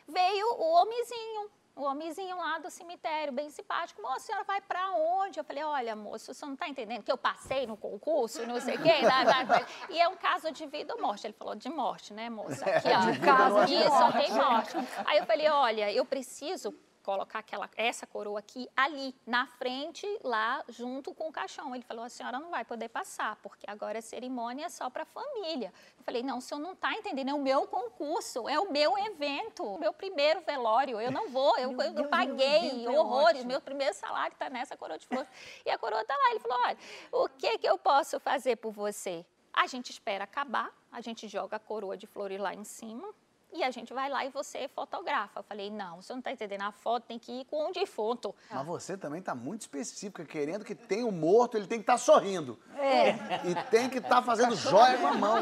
Veio o homenzinho. O homenzinho lá do cemitério, bem simpático. Moça, a senhora vai pra onde? Eu falei, olha, moço, você não tá entendendo que eu passei no concurso, não sei o quê. lá, lá, lá. E é um caso de vida ou morte. Ele falou, de morte, né, moça? Aqui, ó, de vida caso não é disso, só tem morte. Aí eu falei, olha, eu preciso colocar aquela, essa coroa aqui, ali, na frente, lá, junto com o caixão. Ele falou, a senhora não vai poder passar, porque agora a cerimônia é só para a família. Eu falei, não, o senhor não está entendendo, é o meu concurso, é o meu evento, o meu primeiro velório, eu não vou, eu, eu, Deus, paguei é horrores, ótimo. meu primeiro salário está nessa coroa de flores. E a coroa está lá, ele falou, olha, o que, que eu posso fazer por você? A gente espera acabar, a gente joga a coroa de flores lá em cima, e a gente vai lá e você fotografa. Eu falei, não, você não está entendendo, a foto tem que ir com um defunto. Mas você também tá muito específica, querendo que tenha o morto, ele tem que estar sorrindo. É. E tem que estar fazendo joia com a mão.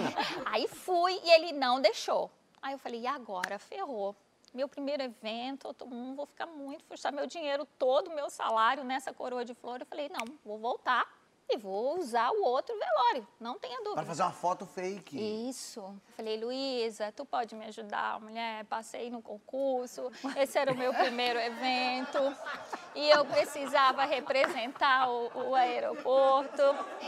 Aí fui e ele não deixou. Aí eu falei, e agora? Ferrou. Meu primeiro evento, eu tô- hum, vou ficar muito frustrada. Meu dinheiro todo, meu salário nessa coroa de flor. Eu falei, não, vou voltar e vou usar o outro velório. Não tenha dúvida. Para fazer uma foto fake. Isso. Eu Falei, Luísa, tu pode me ajudar, mulher? Passei no concurso, esse era o meu primeiro evento e eu precisava representar o, o aeroporto.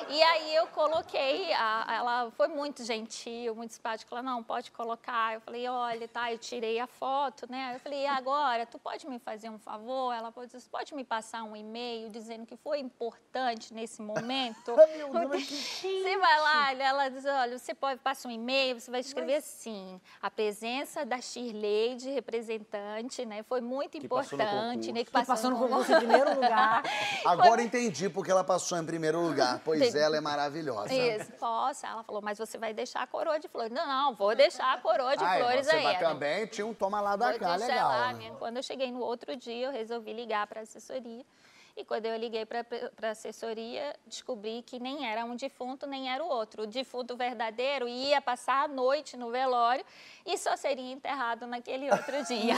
E aí eu coloquei, a- ela foi muito gentil, muito simpática. Ela, não, pode colocar. Eu falei, olha, tá, eu tirei a foto, né? Eu falei, e agora, tu pode me fazer um favor? Ela você pode me passar um e-mail dizendo que foi importante nesse momento? Você vai lá, ela diz, olha, você pode passar um e-mail, você vai escrever assim, a presença da Shirley, representante, né, foi muito Que passou no importante, né, que Que passou, no concurso. em primeiro lugar. Agora entendi porque ela passou em primeiro lugar, pois ela é maravilhosa. Isso, posso. Ela falou, mas você vai deixar a coroa de flores. Não, não, vou deixar a coroa de Ai, flores você aí. Ela, também, tinha um toma lá da Vou cá, legal. lá, né? minha- Quando eu cheguei no outro dia, eu resolvi ligar para a assessoria. E quando eu liguei para a assessoria, descobri que nem era um defunto, nem era o outro. O defunto verdadeiro ia passar a noite no velório e só seria enterrado naquele outro dia.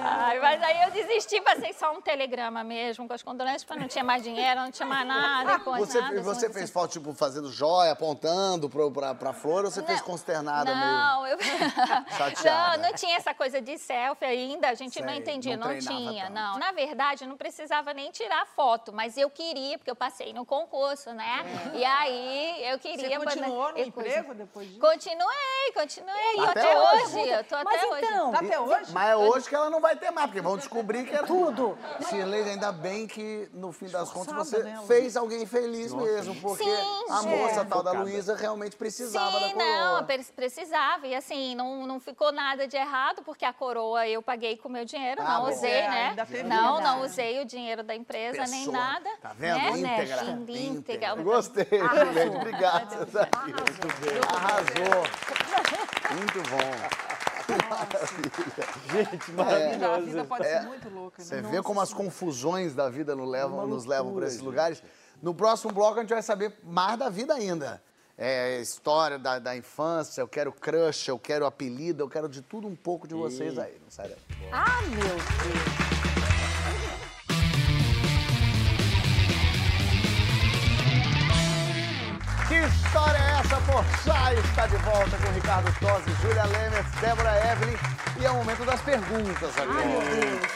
Ai, mas aí eu desisti, passei só um telegrama mesmo, com as condolências, porque não tinha mais dinheiro, não tinha mais nada. com Você, nada, você fez foto, tipo, fazendo joia, apontando pro, pra, pra flor, ou você fez Não, consternada Não, eu. Chateada. Não, não tinha essa coisa de selfie ainda, a gente não Sei, entendia. não Não, tinha tinha, tanto. não. Na verdade, eu não precisava nem tirar foto, mas eu queria, porque eu passei no concurso, né? E aí eu Você queria... continuou no e coisa- emprego depois disso? Continuei, continuei. E Até até, hoje. hoje. Eu tô Mas até hoje. então, Tá até hoje? Mas é hoje que ela não vai ter mais, porque vão descobrir que era Tudo. Shirley, ainda bem que, no fim das contas, você né, fez alguém feliz mesmo, porque Sim, a moça é. tal da. Luísa realmente precisava da Sim, coroa. não, pre- precisava. E assim, não, não ficou nada de errado, porque a coroa eu paguei com o meu dinheiro, Ah, não bom. usei, É, né? Não, não usei o dinheiro da empresa nem Pessoa, nada. Tá vendo? Né? Íntegra. Íntegra. íntegra. Gostei, Arrasou. Juliette. Obrigado, Cesarinho. Arrasou. Muito bom. Gente, A maravilhoso. vida pode ser muito louca, né? Você vê como as confusões da vida nos levam, nos levam por esses gente. lugares. No próximo bloco a gente vai saber mais da vida ainda. É, história da, da infância, eu quero crush, eu quero apelido, eu quero de tudo um pouco de vocês aí. Não sai daí. Ah, meu Deus. Que história é essa? Porchat está de volta com Ricardo Tosi, Júlia Lemertz, Débora Evelyn. E é o momento das perguntas agora.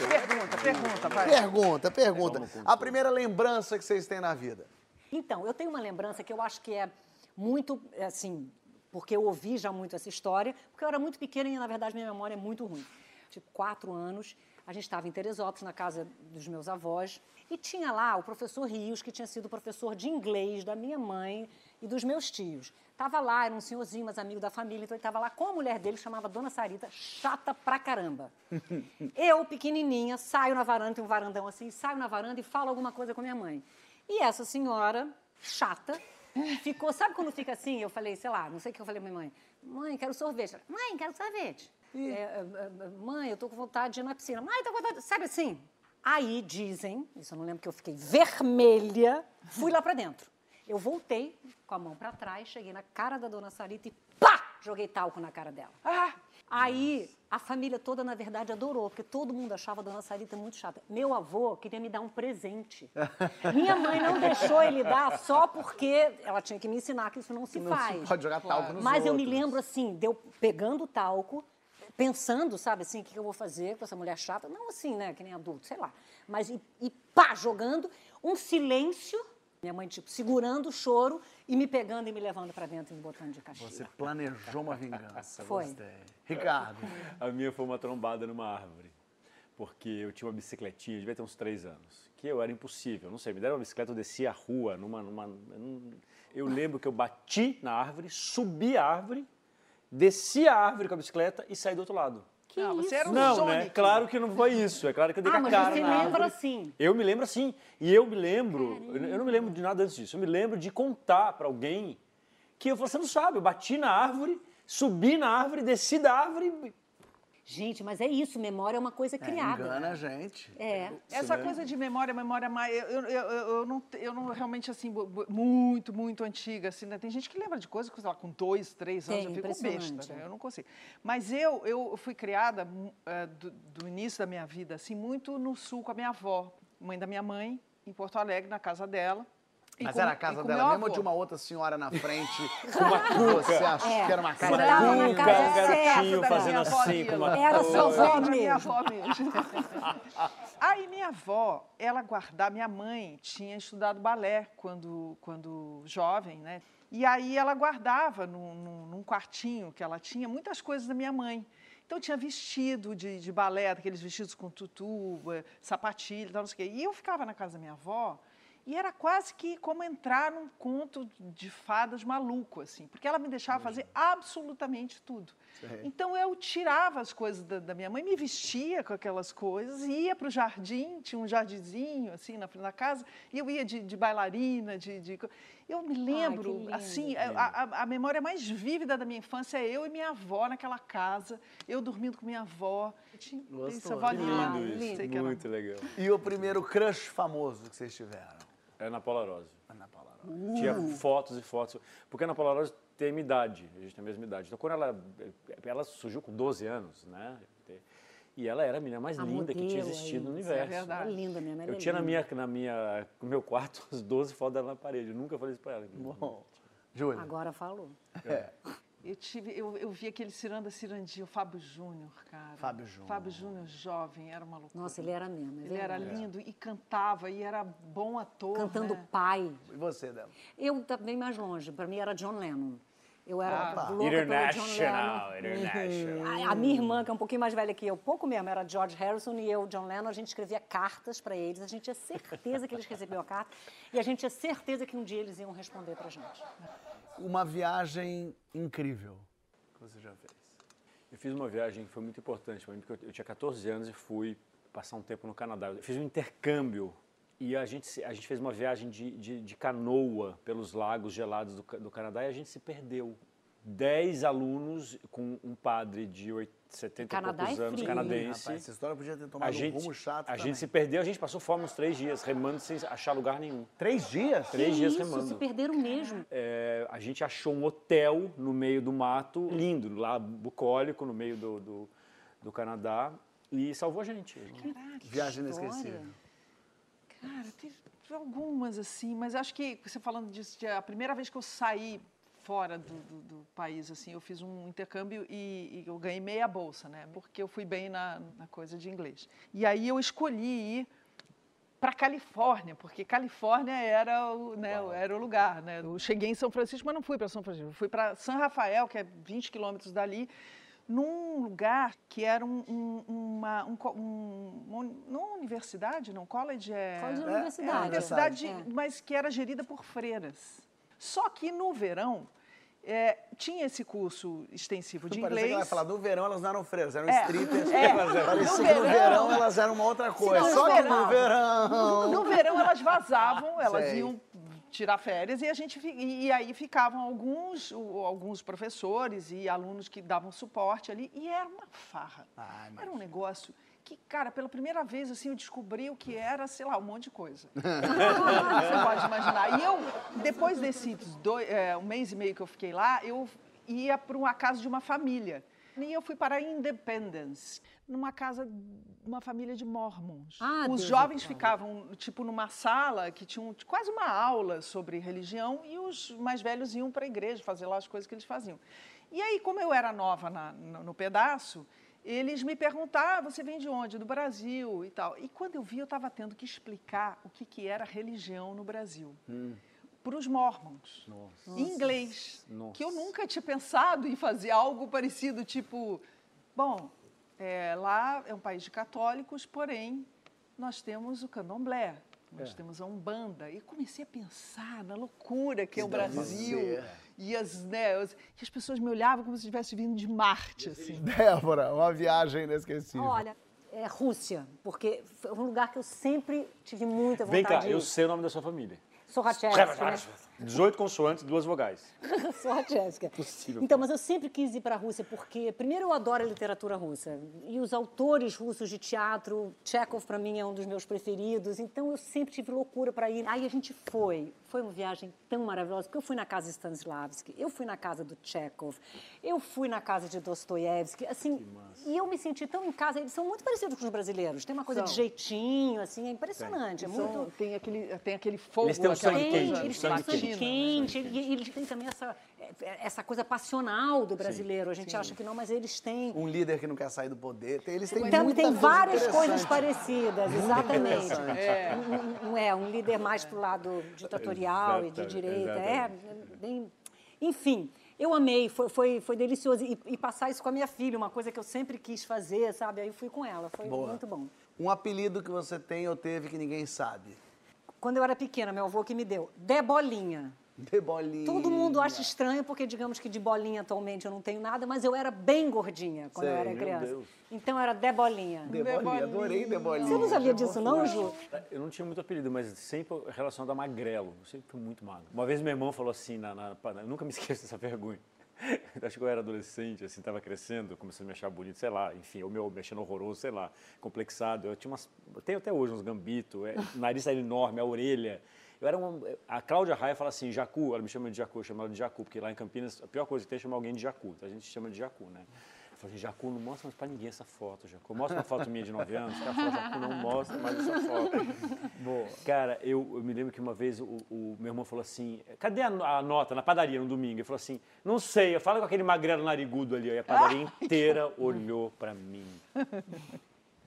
Pergunta, pergunta, vai. Pergunta, pergunta. A primeira lembrança que vocês têm na vida. Então, eu tenho uma lembrança que eu acho que é muito, assim, porque eu ouvi já muito essa história, porque eu era muito pequena e, na verdade, minha memória é muito ruim. Tipo, quatro anos, a gente estava em Teresópolis, na casa dos meus avós, e tinha lá o professor Rios, que tinha sido professor de inglês da minha mãe e dos meus tios. Tava lá, era um senhorzinho, mas amigo da família, então ele estava lá com a mulher dele, chamava Dona Sarita, chata pra caramba. Eu, pequenininha, saio na varanda, tem um varandão assim, saio na varanda e falo alguma coisa com a minha mãe. E essa senhora, chata, ficou, sabe quando fica assim? Eu falei, sei lá, não sei o que eu falei pra minha mãe. Mãe, quero sorvete. Mãe, quero sorvete. É, é, é, mãe, eu tô com vontade de ir na piscina. Mãe, tô com vontade. Sabe assim? Aí dizem, isso eu não lembro que eu fiquei vermelha, fui lá pra dentro. Eu voltei com a mão pra trás, cheguei na cara da dona Sarita e pá! Joguei talco na cara dela. Ah, Aí a família toda, na verdade, adorou, porque todo mundo achava a dona Sarita muito chata. Meu avô queria me dar um presente. Minha mãe não deixou ele dar só porque ela tinha que me ensinar que isso não se Não faz. se pode jogar talco nos Mas eu me outros. lembro assim, de eu pegando o talco, pensando, sabe assim, o que que eu vou fazer com essa mulher chata. Não assim, né, que nem adulto, sei lá. Mas e, e pá, jogando, um silêncio. Minha mãe, tipo, segurando o choro e me pegando e me levando pra dentro e me botando de castigo. Você planejou uma vingança. Foi. Gostei. Ricardo. A minha foi uma trombada numa árvore. Porque eu tinha uma bicicletinha, devia ter uns três anos. Que eu era impossível, não sei, me deram uma bicicleta, eu descia a rua numa. numa eu lembro que eu bati na árvore, subi a árvore, desci a árvore com a bicicleta e saí do outro lado. Que Não, você isso? era um Não, Sonic. né? Claro que não foi isso. É claro que eu dei Ah, a mas cara você na lembra árvore. assim? Eu me lembro assim. E eu me lembro, eu eu não me lembro de nada antes disso. Eu me lembro de contar para alguém que eu falei, você não sabe, eu bati na árvore, subi na árvore, desci da árvore. Gente, mas é isso, memória é uma coisa criada. Engana a gente. É. Essa coisa de memória, memória mais. Eu, eu, eu, eu não, eu não realmente, assim, muito, muito antiga, assim, né? Tem gente que lembra de coisas, sei lá, com dois, três anos, Tem, eu fico besta, né? é. Eu não consigo. Mas eu, eu fui criada mu- eh, do, do início da minha vida, assim, muito no sul com a minha avó, mãe da minha mãe, em Porto Alegre, na casa dela. E Mas com- era a casa dela mesmo ou de uma outra senhora na frente? com uma cuca. Você achou É. que era uma casa Você tava na dela? casa um garotinho fazendo assim com uma Era sua avó Da minha mesmo. avó mesmo. Aí minha avó, ela guardava, minha mãe tinha estudado balé quando, quando jovem, né? E aí ela guardava num, num- num quartinho que ela tinha muitas coisas da minha mãe. Então tinha vestido de, de balé, aqueles vestidos com tutu, eh, sapatilha, tal, não sei o quê. E eu ficava na casa da minha avó e era quase que como entrar num conto de fadas maluco, assim, porque ela me deixava fazer absolutamente tudo. Então eu tirava as coisas da, da minha mãe, me vestia com aquelas coisas, e ia para o jardim, tinha um jardinzinho assim na frente da casa, e eu ia de, de bailarina, de, de Eu me lembro, lindo. assim, a, a- a memória mais vívida da minha infância é eu e minha avó naquela casa, eu dormindo com minha avó. Tinha- Gostoso. essa avó Que linda, Lindo isso, muito legal. E o primeiro crush famoso que vocês tiveram? É na Polarose. Ana Paula. Tinha fotos e fotos. Porque a Ana Paula Rose tem a minha idade, a gente tem a mesma idade. Então, quando ela, ela surgiu com 12 anos, né? E ela era a menina mais A linda que tinha modelo, existido no é, universo. é verdade. É linda mesmo, ela Eu é tinha na linda. minha, na minha, no meu quarto as 12 fotos dela na parede. Eu nunca falei isso pra ela. Bom. Júlia. Agora falou. Eu, tive, eu, eu vi aquele Ciranda Cirandinho, o Fábio Júnior, cara. Fábio Júnior. Fábio Júnior, jovem, era uma loucura. Nossa, ele era mesmo. é Ele era lindo e cantava, e era bom ator. Cantando né? pai. E você, Débora? Eu também mais longe. Para mim era John Lennon. Eu era Ah, louca pelo John International, Lennon. international. A, a minha irmã, que é um pouquinho mais velha que eu, pouco mesmo, era George Harrison e eu, John Lennon, a gente escrevia cartas para eles. A gente tinha certeza que eles recebiam a carta e a gente tinha certeza que um dia eles iam responder pra gente. Uma viagem incrível que você já fez. Eu fiz uma viagem que foi muito importante para mim, porque eu, tinha 14 anos e fui passar um tempo no Canadá. Eu fiz um intercâmbio e a gente, a gente fez uma viagem de, de, de canoa pelos lagos gelados do, do Canadá e a gente se perdeu. Dez alunos com um padre de oit- 70 e Canadá poucos é anos, frio, canadense. Rapaz, essa história podia ter tomado a gente, um rumo chato a também. gente se perdeu, a gente passou fome uns três dias, remando sem achar lugar nenhum. Três dias? Três Que dias isso, remando. se perderam mesmo. É, a gente achou um hotel no meio do mato, lindo, lá bucólico, no meio do, do, do Canadá, e salvou a gente. Viagem história. inesquecível. Cara, teve algumas assim, mas acho que você falando disso, a primeira vez que eu saí fora do, do- do país, assim, eu fiz um intercâmbio e, e eu ganhei meia bolsa, né? Porque eu fui bem na, na coisa de inglês. E aí eu escolhi ir para Califórnia, porque Califórnia era o, né, era o lugar, né? Eu cheguei em São Francisco, mas não fui para São Francisco, eu fui para San Rafael, que é 20 quilômetros dali, num lugar que era um, um- uma, um, um- não uma universidade, não, college é... College é é universidade. uma universidade, É. mas que era gerida por freiras. Só que no verão é, tinha esse curso extensivo de inglês. que ela falar, no verão elas não eram freiras, eram É. strippers. É. Parecia No que no verão- verão elas eram uma outra coisa. no Só que verão- no verão... No verão elas vazavam, elas Sei. iam tirar férias e a gente e, e aí ficavam alguns alguns professores e alunos que davam suporte ali e era uma farra. Ah, era um negócio que, cara, pela primeira vez assim eu descobri o que era, sei lá, um monte de coisa. Você pode imaginar. E eu depois desses dois, é, um mês e meio que eu fiquei lá, eu ia para uma casa de uma família. E eu fui para Independence, numa casa, uma família de mormons. Ah, Os Deus jovens ficavam, tipo, numa sala que tinha um- quase uma aula sobre religião e os mais velhos iam para a igreja fazer lá as coisas que eles faziam. E aí, como eu era nova na- no, no pedaço, eles me perguntavam, você vem de onde? Do Brasil e tal. E quando eu vi, eu estava tendo que explicar o que, que era religião no Brasil. Para os mormons, em inglês, Nossa. que eu nunca tinha pensado em fazer algo parecido, tipo, bom, é, lá é um país de católicos, porém nós temos o candomblé, nós É. temos a umbanda. E comecei a pensar na loucura que é o Brasil. ser. E as, né, os- e as pessoas me olhavam como se estivesse vindo de Marte, assim. Débora, uma viagem inesquecível. Olha, é Rússia, porque foi um lugar que eu sempre tive muita vontade Vem cá, de ir. eu sei o nome da sua família. Sorrachevsky, né? 18 consoantes, duas vogais. A Jéssica. Possível, Então, mas eu sempre quis ir para a Rússia porque, primeiro, eu adoro a literatura russa. E os autores russos de teatro, Chekhov, para mim, é um dos meus preferidos. Então, eu sempre tive loucura para ir. Aí a gente foi. Foi uma viagem tão maravilhosa, porque eu fui na casa de Stanislavski, eu fui na casa do Chekhov, eu fui na casa de Dostoiévski. Assim, e eu me senti tão em casa. Eles são muito parecidos com os brasileiros. Tem uma coisa de São. jeitinho, assim, é impressionante. É São- muito... tem, aquele, tem aquele fogo. Eles têm um sangue Tem, quente, eles um têm sangue sangue quente, e e eles têm também essa, essa coisa passional do brasileiro. A gente acha que não, mas eles têm. Um líder que não quer sair do poder. Eles têm Então, muita tem coisa várias coisas parecidas, exatamente. É. Um, é, um líder mais pro lado ditatorial e de direita. Exatamente. é bem... Enfim, eu amei, foi, foi, foi delicioso. E, e passar isso com a minha filha, uma coisa que eu sempre quis fazer, sabe? Aí eu fui com ela, foi Boa. muito bom. Um apelido que você tem ou teve que ninguém sabe. Quando eu era pequena, meu avô que me deu, Debolinha. De bolinha. Todo mundo acha estranho, porque digamos que de bolinha atualmente eu não tenho nada, mas eu era bem gordinha quando eu Sei, era meu criança. Deus. Então era debolinha. De bolinha, adorei de bolinha. Você não sabia disso, não, Ju? Eu não tinha muito apelido, mas sempre relacionado a magrelo. Eu sempre fui muito magro. Uma vez meu irmão falou assim, na, na- eu nunca me esqueço dessa vergonha. Acho que eu era adolescente, assim, estava crescendo, começando a me achar bonito, sei lá, enfim, ou meu mexendo horroroso, sei lá, complexado. Eu tinha umas, eu tenho até hoje uns gambitos, é, o nariz era enorme, a orelha. Eu era uma, a Cláudia Raia fala assim, Jacu, ela me chama de Jacu, eu chamo ela de Jacu, porque lá em Campinas a pior coisa que tem é chamar alguém de Jacu, então a gente chama de Jacu, né? falou assim, Jacu, não mostra mais pra ninguém essa foto, Jacu. Mostra uma foto minha de 9 anos. O cara falou, Jacu, não mostra mais essa foto. Boa. Cara, eu, eu me lembro que uma vez o, o meu irmão falou assim, cadê a, a nota na padaria no domingo? Ele falou assim, não sei, fala com aquele magrelo narigudo ali. Aí a padaria inteira olhou pra mim.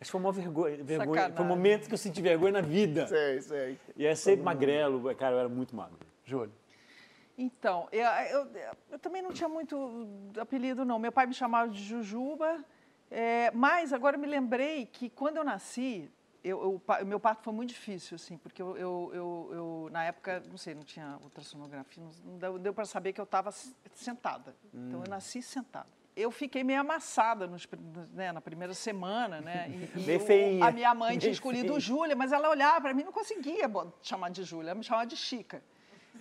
Acho que foi uma vergonha, vergonha. Foi um momento que eu senti vergonha na vida. Sei, sei. E é sempre magrelo, cara, eu era muito magro. Júlio. Então, eu, eu, eu também não tinha muito apelido, não. Meu pai me chamava de Jujuba, é, mas agora eu me lembrei que quando eu nasci, eu, meu parto foi muito difícil, assim, porque eu, eu, eu- eu, na época, não sei, não tinha ultrassonografia, não, não deu, deu para saber que eu estava sentada. Então, eu nasci sentada. Eu fiquei meio amassada nos né, na primeira semana, né? E, e feinha. a minha mãe tinha escolhido. Júlia, mas ela olhava para mim e não conseguia chamar de Júlia, ela me chamava de Chica.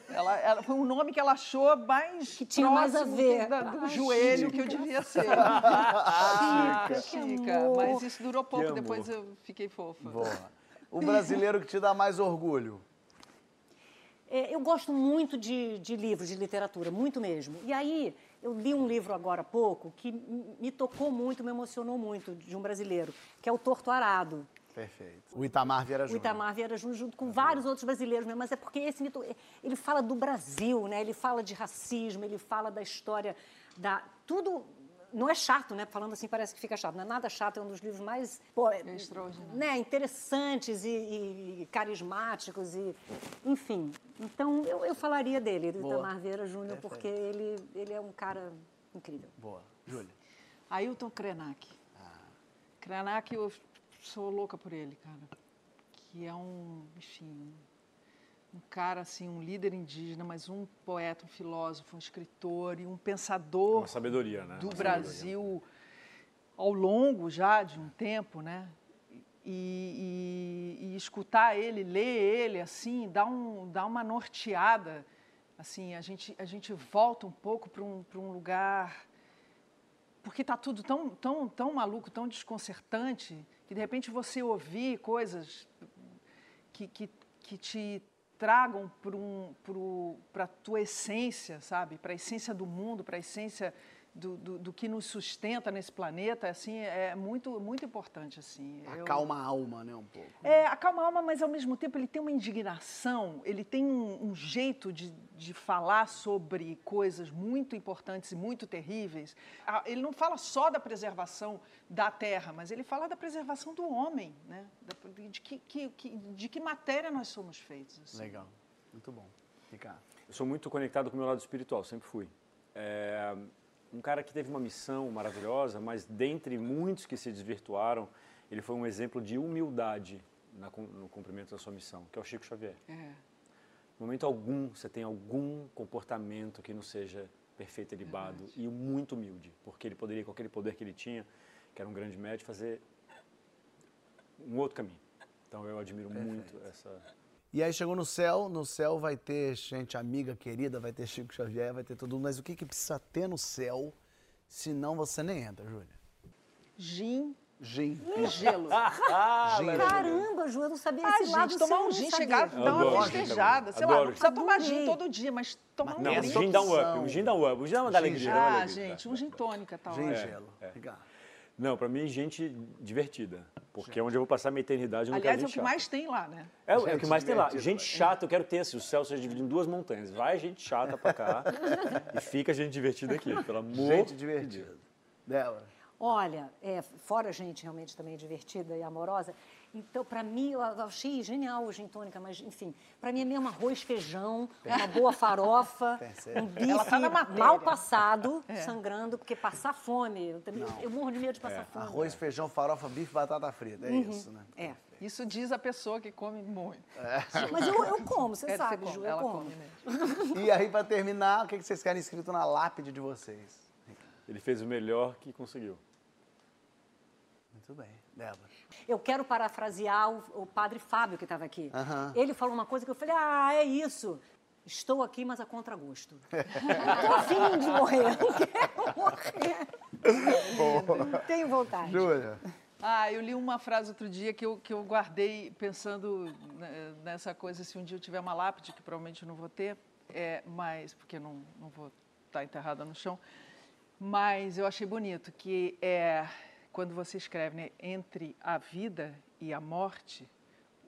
Ela, ela- foi um nome que ela achou mais Que tinha mais a próximo ver. da- do Ai, joelho Chica. que eu devia ser. Ah, Chica, que Chica. Mas isso durou pouco, depois eu fiquei fofa. Boa. O brasileiro que te dá mais orgulho. É, eu gosto muito de, de livros, de literatura, muito mesmo. E aí, eu li um livro agora há pouco que me tocou muito, me emocionou muito, de um brasileiro, que é o Torto Arado. Perfeito. O Itamar Vieira O Júnior. Itamar Vieira Júnior, junto com vários outros brasileiros mesmo, mas é porque esse mito, ele fala do Brasil, né? Ele fala de racismo, ele fala da história da tudo não é chato, né? Falando assim parece que fica chato, não é nada chato, é um dos livros mais pô, é, extraordinário. né? interessantes e, e- carismáticos e enfim. Então eu, eu falaria dele, do Boa. Itamar Vieira Júnior, porque ele ele é um cara incrível. Boa. Júlia. Ailton Krenak. Krenak, eu sou louca por ele, cara. Que é um, enfim, um cara, assim, um líder indígena, mas um poeta, um filósofo, um escritor e um pensador Uma sabedoria, né? do Uma Brasil ao longo já de um tempo, né? E, e- e escutar ele, ler ele, assim, dá, um, dá uma norteada. Assim, a gente, a gente volta um pouco para um, pra um lugar porque está tudo tão, tão, tão maluco, tão desconcertante, que de repente você ouvir coisas que, que, que te tragam para um, a tua essência, sabe? Para a essência do mundo, para a essência do, do, do que nos sustenta nesse planeta, assim, é muito, muito importante, assim. Eu- Acalma a alma, né, um pouco. é, acalma a alma, mas ao mesmo tempo ele tem uma indignação, ele tem um, um jeito de, de falar sobre coisas muito importantes e muito terríveis. Ele não fala só da preservação da terra, mas ele fala da preservação do homem, né? De, que, que- que- de que matéria nós somos feitos. assim. Legal. Muito bom. Ricardo. Eu sou muito conectado com o meu lado espiritual, sempre fui. É, um cara que teve uma missão maravilhosa, mas dentre muitos que se desvirtuaram, ele foi um exemplo de humildade na no cumprimento da sua missão, que é o Chico Xavier. É. No momento algum, você tem algum comportamento que não seja perfeito e libado e muito humilde, porque ele poderia, com aquele poder que ele tinha, que era um grande médico, fazer um outro caminho. Então eu admiro muito essa... E aí chegou no céu, no céu vai ter gente amiga, querida, vai ter Chico Xavier, vai ter todo mundo. Mas o que, que precisa ter no céu, senão você nem entra, Júlia? Gin Gin. e gelo. Gin. Caramba, Ju, eu não sabia Ah, esse lado gente, tomar seu, eu um não gin, chegar, dar uma gin festejada. Sei lá, não Adoro precisa tomar gin todo dia, mas tomar Mas um Não, tem o essa gin dá um up, o gin dá um up, o gin dá uma dá Gin alegria. uma Ah, gente, um gin tônica tá Gin e gelo. Ricardo. Não, pra mim, gente divertida. Porque é onde eu vou passar minha eternidade, eu não Aliás, é quero o gente que mais tem lá, né? É, o- é o Gente que mais tem lá. Gente né? chata, eu quero ter assim, o céu seja dividido em duas montanhas. Vai gente chata pra cá e fica gente divertida aqui, pelo amor Gente divertida. Débora. Olha, é, fora gente realmente também divertida e amorosa, então, para mim, eu achei genial o gin tônica, mas, enfim, para mim é mesmo arroz, feijão, uma boa farofa, Percebe? um bife tá mal passado, sangrando, porque passar fome, eu, também, eu morro de medo de passar fome. Arroz, feijão, farofa, bife, batata frita. É isso, né? É, Isso diz a pessoa que come muito. mas eu, eu como, você É, sabe, come, Ju, eu ela como. come. E aí, pra terminar, o que que vocês querem escrito na lápide de vocês? Ele fez o melhor que conseguiu. Muito bem. Débora. Eu quero parafrasear o, o padre Fábio, que estava aqui. Ele falou uma coisa que eu falei, ah, é isso. Estou aqui, mas a contragosto. Tô afim de morrer, não quero morrer. Tenho vontade. Júlia. Ah, eu li uma frase outro dia que eu, que eu guardei pensando né, nessa coisa, se um dia eu tiver uma lápide, que provavelmente eu não vou ter, é, mas, porque não, não vou estar enterrada no chão, Mas eu achei bonito que é quando você escreve né, entre a vida e a morte,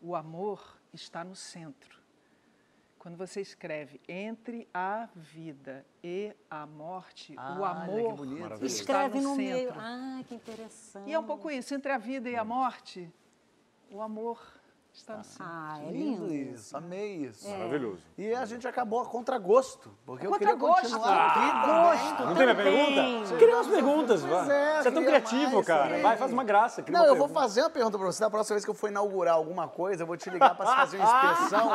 o amor está no centro. Quando você escreve entre a vida e a morte, o Olha, que amor bonito. está Escreve no, meio. centro. Ah, que interessante. E é um pouco isso, entre a vida e a morte, o amor está no centro. Ah, é Lindo lindo. isso, amei isso. Maravilhoso. E a gente acabou a contragosto, porque eu A queria contragosto. continuar aqui também. Não tem minha pergunta? Cria umas perguntas, vai. é, Você é tão queria criativo, mais cara. também. Vai, faz uma graça. Não, uma eu vou pergunta. fazer uma pergunta pra você. Da próxima vez que eu for inaugurar alguma coisa, eu vou te ligar pra fazer uma inspeção.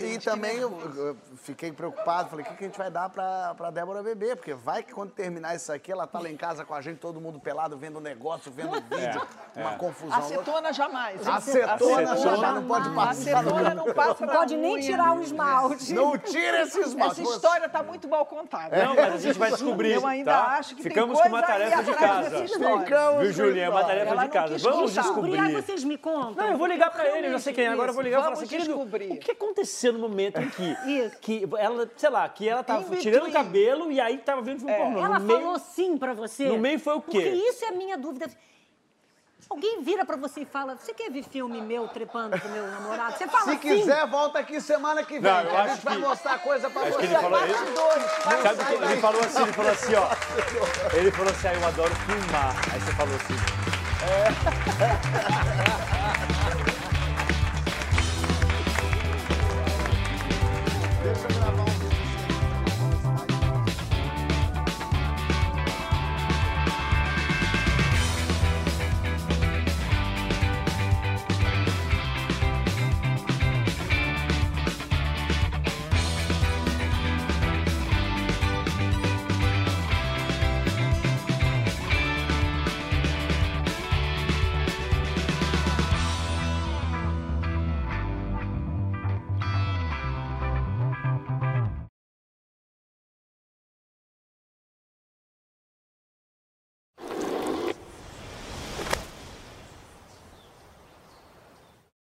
e, e também eu, eu fiquei preocupado. Falei, o que, que a gente vai dar pra, pra Débora beber? Porque vai que quando terminar isso aqui, ela tá lá em casa com a gente, todo mundo pelado, vendo negócio, vendo vídeo. uma confusão. Acetona jamais. Acetona Acetona já não pode passar. Acetona não passa Não pode nem tirar o esmalte. Não tira esses Essa maus. história está muito mal contada. Não, mas a gente vai descobrir. Eu ainda tá? acho que Ficamos tem com uma coisa tarefa de casa. Ficamos Viu, Julinha? É uma tarefa Ela de casa. Vamos contar. Descobrir, aí vocês me contam. Não, eu vou ligar pra ele, eu já sei quem é. Agora eu vou ligar e falar assim, descobrir. o que aconteceu no momento em que, Isso. que ela, sei lá, que ela tava tirando o cabelo e aí tava vendo filme pornô. Ela falou sim pra você? no meio foi o quê? Porque isso é a minha dúvida. Alguém vira pra você e fala, você quer ver filme meu trepando com meu namorado? Você fala Se sim. quiser, volta aqui semana que vem. Não, eu a acho gente vai que- mostrar coisa pra Acho você. que ele falou isso. Vai, Sabe que ele falou assim? Ele falou assim, ó. Ele falou assim, ah, eu adoro filmar. Aí você falou assim.